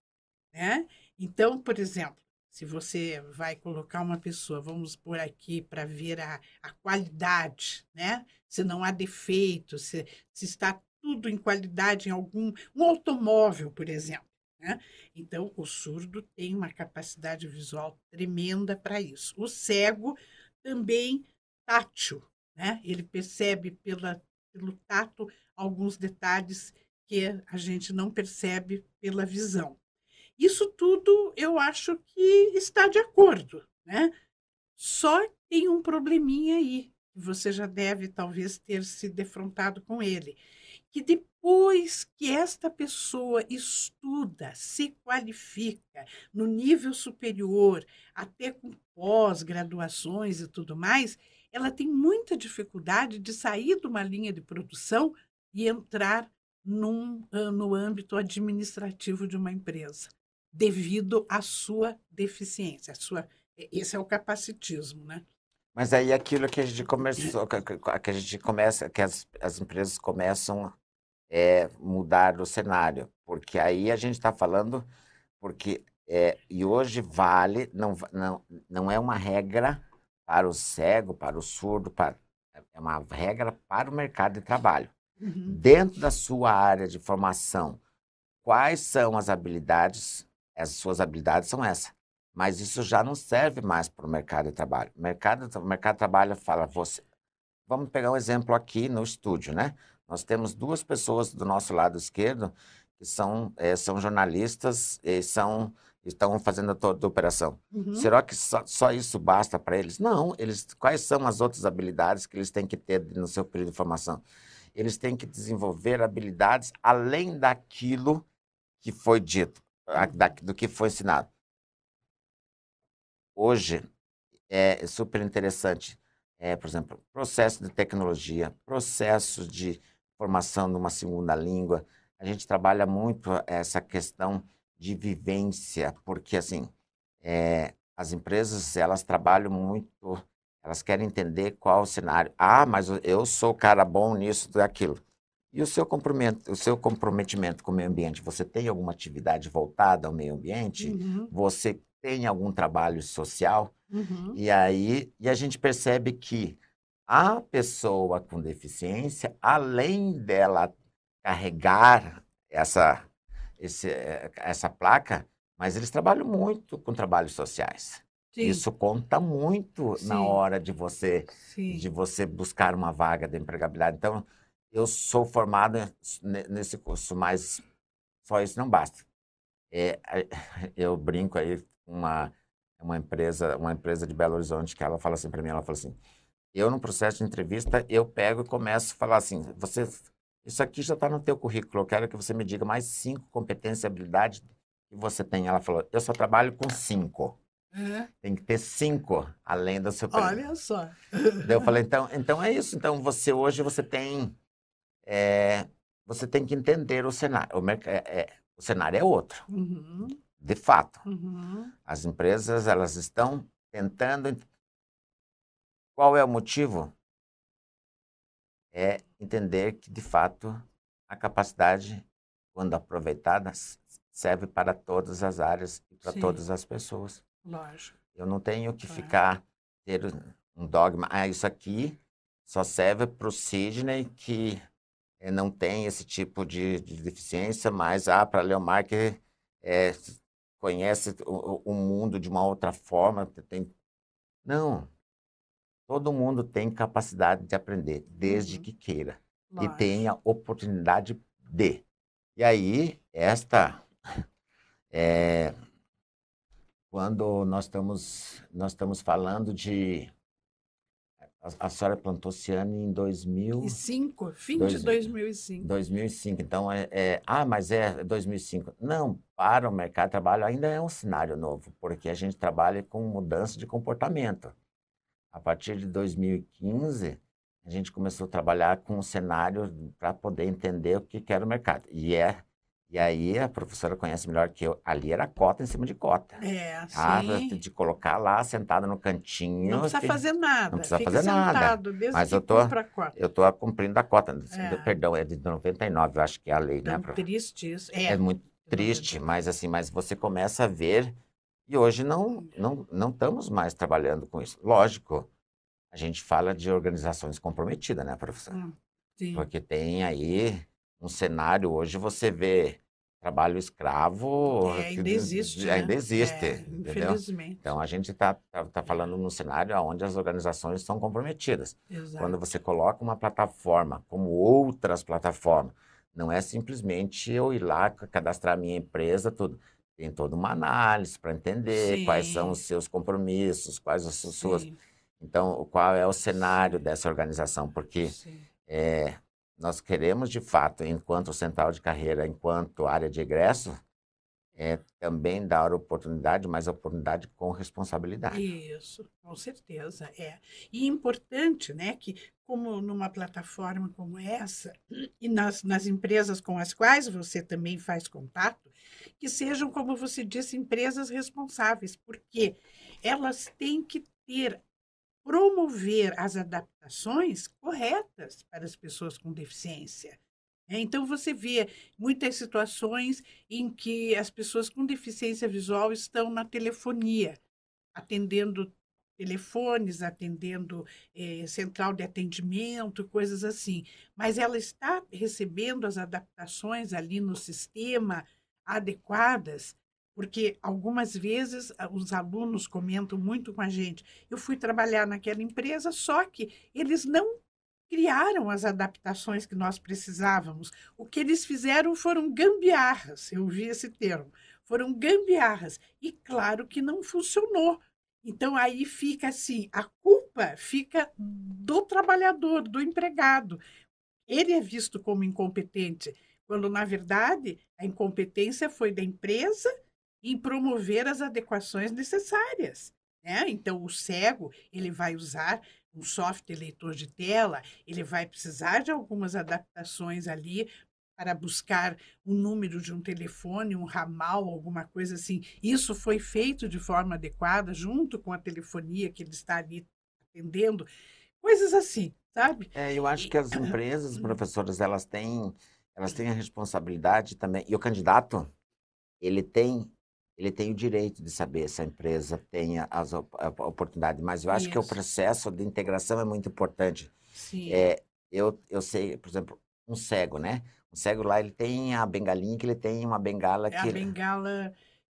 Né? Então, por exemplo, se você vai colocar uma pessoa, vamos por aqui para ver a, a qualidade, né? se não há defeito, se, se está tudo em qualidade em algum um automóvel, por exemplo. Né? Então, o surdo tem uma capacidade visual tremenda para isso. O cego também tátil, né? ele percebe pela, pelo tato alguns detalhes que a gente não percebe pela visão. Isso tudo eu acho que está de acordo, né? Só tem um probleminha aí, você já deve talvez ter se defrontado com ele, que depois que esta pessoa estuda, se qualifica no nível superior, até com pós-graduações e tudo mais, ela tem muita dificuldade de sair de uma linha de produção e entrar num, no âmbito administrativo de uma empresa devido à sua deficiência. A sua, esse é o capacitismo, né? Mas aí aquilo que a gente começou, que a gente começa, que as, as empresas começam a é, mudar o cenário, porque aí a gente está falando, porque é, e hoje vale, não, não, não é uma regra para o cego, para o surdo, para, é uma regra para o mercado de trabalho. Uhum. Dentro da sua área de formação, quais são as habilidades as suas habilidades são essas. Mas isso já não serve mais para o mercado de trabalho. O mercado, o mercado de trabalho fala, você. Vamos pegar um exemplo aqui no estúdio, né? Nós temos duas pessoas do nosso lado esquerdo que são, é, são jornalistas e são, estão fazendo toda a operação. Uhum. Será que só, só isso basta para eles? Não. Eles, quais são as outras habilidades que eles têm que ter no seu período de formação? Eles têm que desenvolver habilidades além daquilo que foi dito do que foi ensinado. Hoje, é super interessante. É, por exemplo, processo de tecnologia, processo de formação numa segunda língua. A gente trabalha muito essa questão de vivência, porque assim, é, as empresas elas trabalham muito, elas querem entender qual o cenário. Ah, mas eu sou cara bom nisso, daquilo. E o seu comprometimento, o seu comprometimento com o meio ambiente, você tem alguma atividade voltada ao meio ambiente? Uhum. Você tem algum trabalho social? Uhum. E aí e a gente percebe que a pessoa com deficiência, além dela carregar essa, esse, essa placa, mas eles trabalham muito com trabalhos sociais. Sim. Isso conta muito Sim. na hora de você Sim. de você buscar uma vaga de empregabilidade. Então, eu sou formado nesse curso, mas só isso não basta. É, eu brinco aí com uma, uma empresa, uma empresa de Belo Horizonte que ela fala assim para mim, ela fala assim, eu no processo de entrevista eu pego e começo a falar assim, você, isso aqui já está no teu currículo, eu quero que você me diga mais cinco competências e habilidades que você tem. Ela falou, eu só trabalho com cinco. É. Tem que ter cinco além do seu. Olha só. Eu falei, então, então é isso. Então você hoje você tem é, você tem que entender o cenário. O, é, o cenário é outro, uhum. de fato. Uhum. As empresas elas estão tentando. Qual é o motivo? É entender que, de fato, a capacidade, quando aproveitada, serve para todas as áreas e para Sim. todas as pessoas. Lógico. Eu não tenho que ficar ter um dogma. Ah, isso aqui só serve para o Sidney que não tem esse tipo de, de deficiência, mas ah, para Leomar que é, conhece o, o, mundo de uma outra forma, tem... Não. Todo mundo tem capacidade de aprender, desde uhum. que queira. E tenha oportunidade de. E aí, esta... É, quando nós estamos, nós estamos falando de a, a senhora plantou ciane em 2005, fim dois, de 2005. 2005, então é, é, ah, mas é 2005. Não, para o mercado de trabalho ainda é um cenário novo, porque a gente trabalha com mudança de comportamento. A partir de 2015, a gente começou a trabalhar com um cenário para poder entender o que, que era o mercado. E é e aí a professora conhece melhor que eu. Ali era cota em cima de cota. É, tá? sim. De colocar lá, sentada no cantinho. Não precisa que... fazer nada. Não precisa fazer nada. Mas eu tô, eu tô cumprindo a cota. É. Perdão, é de 99, eu acho que é a lei, Tão né? Prof? triste isso. É, é muito triste, mas assim, mas você começa a ver e hoje não, não, não estamos mais trabalhando com isso. Lógico, a gente fala de organizações comprometidas, né, professor? Hum, sim. Porque tem aí um cenário, hoje você vê trabalho escravo. É, ainda existe. Ainda né? existe. É, infelizmente. Então a gente está tá, tá falando num cenário onde as organizações estão comprometidas. Exato. Quando você coloca uma plataforma como outras plataformas, não é simplesmente eu ir lá cadastrar minha empresa, tudo. Tem toda uma análise para entender Sim. quais são os seus compromissos, quais as suas. Então, qual é o cenário Sim. dessa organização? Porque é, nós queremos, de fato, enquanto central de carreira, enquanto área de egresso, é, também dar oportunidade, mas oportunidade com responsabilidade. Isso, com certeza, é. E importante, né, que como numa plataforma como essa, e nas, nas empresas com as quais você também faz contato, que sejam, como você disse, empresas responsáveis, porque elas têm que ter promover as adaptações corretas para as pessoas com deficiência. É, então, você vê muitas situações em que as pessoas com deficiência visual estão na telefonia, atendendo telefones, atendendo eh, central de atendimento, coisas assim. Mas ela está recebendo as adaptações ali no sistema adequadas porque algumas vezes ah, os alunos comentam muito com a gente. Eu fui trabalhar naquela empresa, só que eles não criaram as adaptações que nós precisávamos. O que eles fizeram foram gambiarras, eu vi esse termo. Foram gambiarras. E claro que não funcionou. Então aí fica assim, a culpa fica do trabalhador, do empregado. Ele é visto como incompetente, quando na verdade a incompetência foi da empresa em promover as adequações necessárias. Né? Então, o cego ele vai usar um software leitor de tela, ele vai precisar de algumas adaptações ali para buscar o número de um telefone, um ramal, alguma coisa assim. Isso foi feito de forma adequada, junto com a telefonia que ele está ali atendendo, coisas assim, sabe? É, eu acho que as empresas, professoras, elas têm, elas têm a responsabilidade também, e o candidato, ele tem ele tem o direito de saber se a empresa tem as oportunidades, mas eu acho Isso. que o processo de integração é muito importante. Sim. É, eu, eu sei, por exemplo, um cego, né? O cego lá, ele tem a bengalinha, que ele tem uma bengala é que... a bengala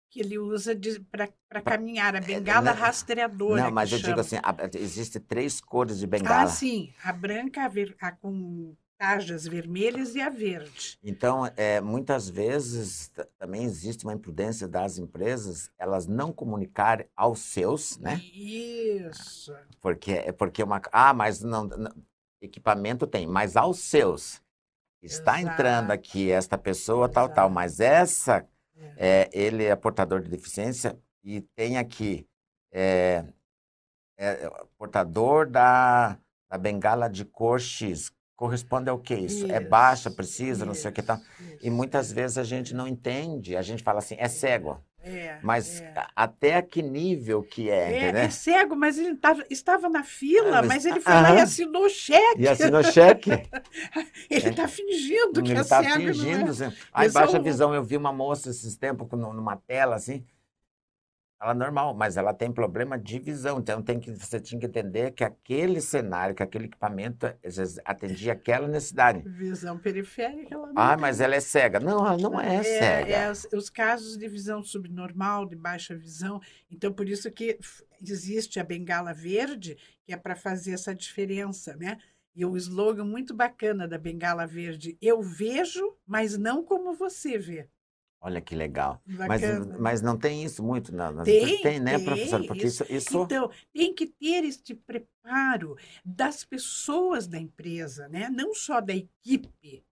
que ele usa para caminhar, a é, bengala não, rastreadora. Não, mas eu chama. digo assim, existem três cores de bengala. Ah, sim, a branca, a, ver, a com tarjas vermelhas e a verde. Então, é, muitas vezes também existe uma imprudência das empresas, elas não comunicarem aos seus, né? Isso. Porque é porque uma ah, mas não, não equipamento tem, mas aos seus está Exato. entrando aqui esta pessoa Exato. tal tal, mas essa é. é. ele é portador de deficiência e tem aqui é, é portador da, da bengala de cor X corresponde ao que isso? É isso é baixa, precisa, isso, não sei o que tal. E muitas vezes a gente não entende, a gente fala assim, é cego. É, mas é. até que nível que é, é, é cego, mas ele tava, estava na fila, ah, mas, ele foi lá e assinou o cheque. E assinou cheque. ele está fingindo que ele é tá cego. fingindo. Não é. Aí baixa a visão, eu vi uma moça esses tempos numa tela assim, ela é normal, mas ela tem problema de visão. Então tem que, você tinha que entender que aquele cenário, que aquele equipamento atendia aquela necessidade. Visão periférica. Ela não ah, tem. mas ela é cega. Não, ela não é, é cega. É os, os, casos de visão subnormal, de baixa visão. Então, por isso que existe a bengala verde, que é para fazer essa diferença, né? E o slogan muito bacana da bengala verde, eu vejo, mas não como você vê. Olha que legal. Mas, mas não tem isso muito na, nas tem, tem, né, tem, professor? Porque isso, isso... Então, tem que ter este preparo das pessoas da empresa, né? não só da equipe.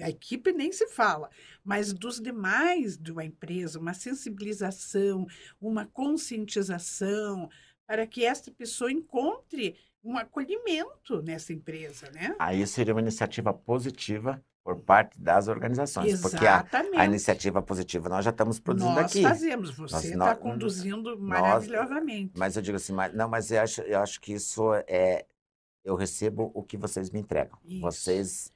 A equipe nem se fala, mas dos demais de uma empresa, uma sensibilização, uma conscientização, para que esta pessoa encontre um acolhimento nessa empresa, né? Aí seria uma iniciativa positiva por parte das organizações. Exatamente. Porque a, a, iniciativa positiva nós já estamos produzindo nós aqui. Nós fazemos, você está conduzindo maravilhosamente. mas eu digo assim, mas, não, mas eu acho, eu acho que isso é. Eu recebo o que vocês me entregam. Isso. Vocês.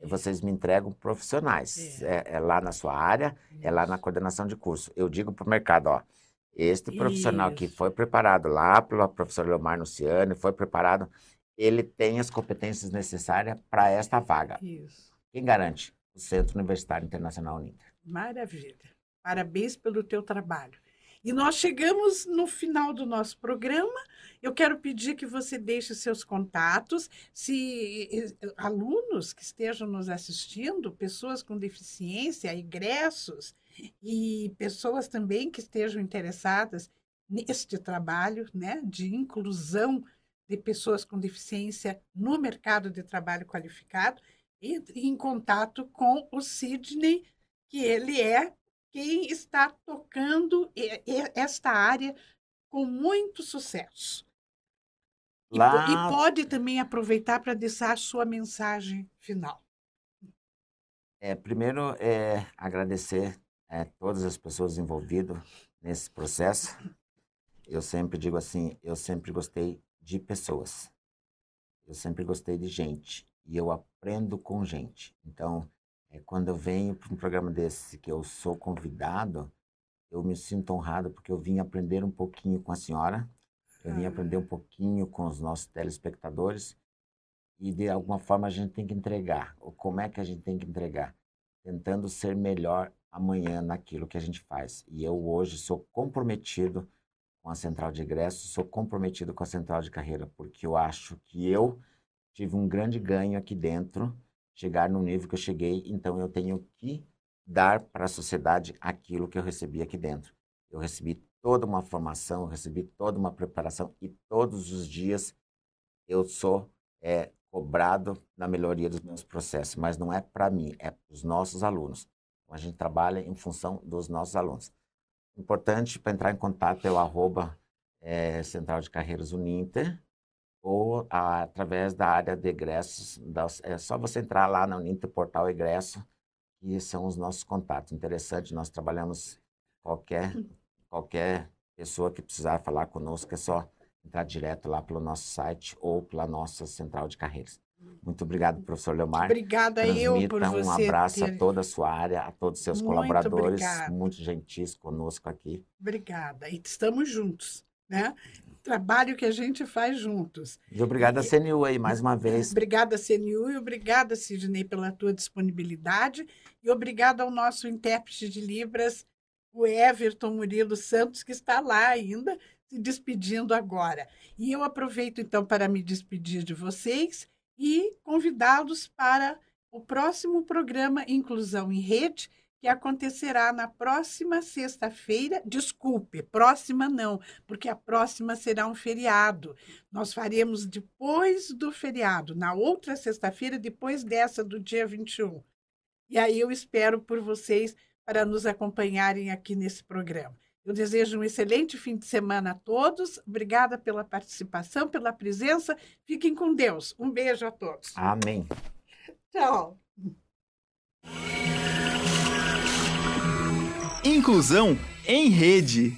Vocês me entregam profissionais. É. É, é lá na sua área, isso. é lá na coordenação de curso. Eu digo para o mercado, ó, este profissional que foi preparado lá pelo professor Leomar Nuciani, foi preparado, ele tem as competências necessárias para esta vaga. Isso. Quem garante? O Centro Universitário Internacional Uninter. Maravilha. Parabéns pelo teu trabalho. E nós chegamos no final do nosso programa. Eu quero pedir que você deixe seus contatos. Se alunos que estejam nos assistindo, pessoas com deficiência, egressos e pessoas também que estejam interessadas neste trabalho né, de inclusão de pessoas com deficiência no mercado de trabalho qualificado, entre em contato com o Sidney, que ele é quem está tocando esta área com muito sucesso. Lá... E, e pode também aproveitar para deixar sua mensagem final. É, primeiro, é, agradecer é, todas as pessoas envolvidas nesse processo. Eu sempre digo assim, eu sempre gostei de pessoas. Eu sempre gostei de gente e eu aprendo com gente. Então, é, quando eu venho para um programa desse que eu sou convidado, eu me sinto honrado porque eu vim aprender um pouquinho com a senhora, eu vim aprender um pouquinho com os nossos telespectadores e de alguma forma a gente tem que entregar. Ou como é que a gente tem que entregar? Tentando ser melhor amanhã naquilo que a gente faz. E eu hoje sou comprometido com a central de egresso, sou comprometido com a central de carreira, porque eu acho que eu tive um grande ganho aqui dentro, chegar no nível que eu cheguei, então eu tenho que dar para a sociedade aquilo que eu recebi aqui dentro. Eu recebi toda uma formação, eu recebi toda uma preparação e todos os dias eu sou é, cobrado na melhoria dos meus processos, mas não é para mim, é para os nossos alunos. Então, a gente trabalha em função dos nossos alunos. Importante para entrar em contato é o arroba é, Central de Carreiras Uninter, ou a, através da área de egressos. Das, é só você entrar lá no Uninter Portal Egresso, que são os nossos contatos. Interessante, nós trabalhamos qualquer, qualquer pessoa que precisar falar conosco, é só entrar direto lá pelo nosso site ou pela nossa central de carreiras. Muito obrigado, professor Leomar. Obrigada eu por você. um abraço ter... a toda a sua área, a todos os seus muito colaboradores, obrigada. muito gentis conosco aqui. Obrigada. E estamos juntos, né? Trabalho que a gente faz juntos. E obrigado a CNU aí, mais uma vez. Obrigada, CNU, e obrigada, Sidney, pela tua disponibilidade. E obrigada ao nosso intérprete de Libras, o Everton Murilo Santos, que está lá ainda, se despedindo agora. E eu aproveito, então, para me despedir de vocês e convidá-los para o próximo programa Inclusão em Rede, que acontecerá na próxima sexta-feira. Desculpe, próxima não, porque a próxima será um feriado. Nós faremos depois do feriado, na outra sexta-feira, depois dessa do dia 21. E aí eu espero por vocês para nos acompanharem aqui nesse programa. Eu desejo um excelente fim de semana a todos. Obrigada pela participação, pela presença. Fiquem com Deus. Um beijo a todos. Amém. Tchau. Inclusão em rede.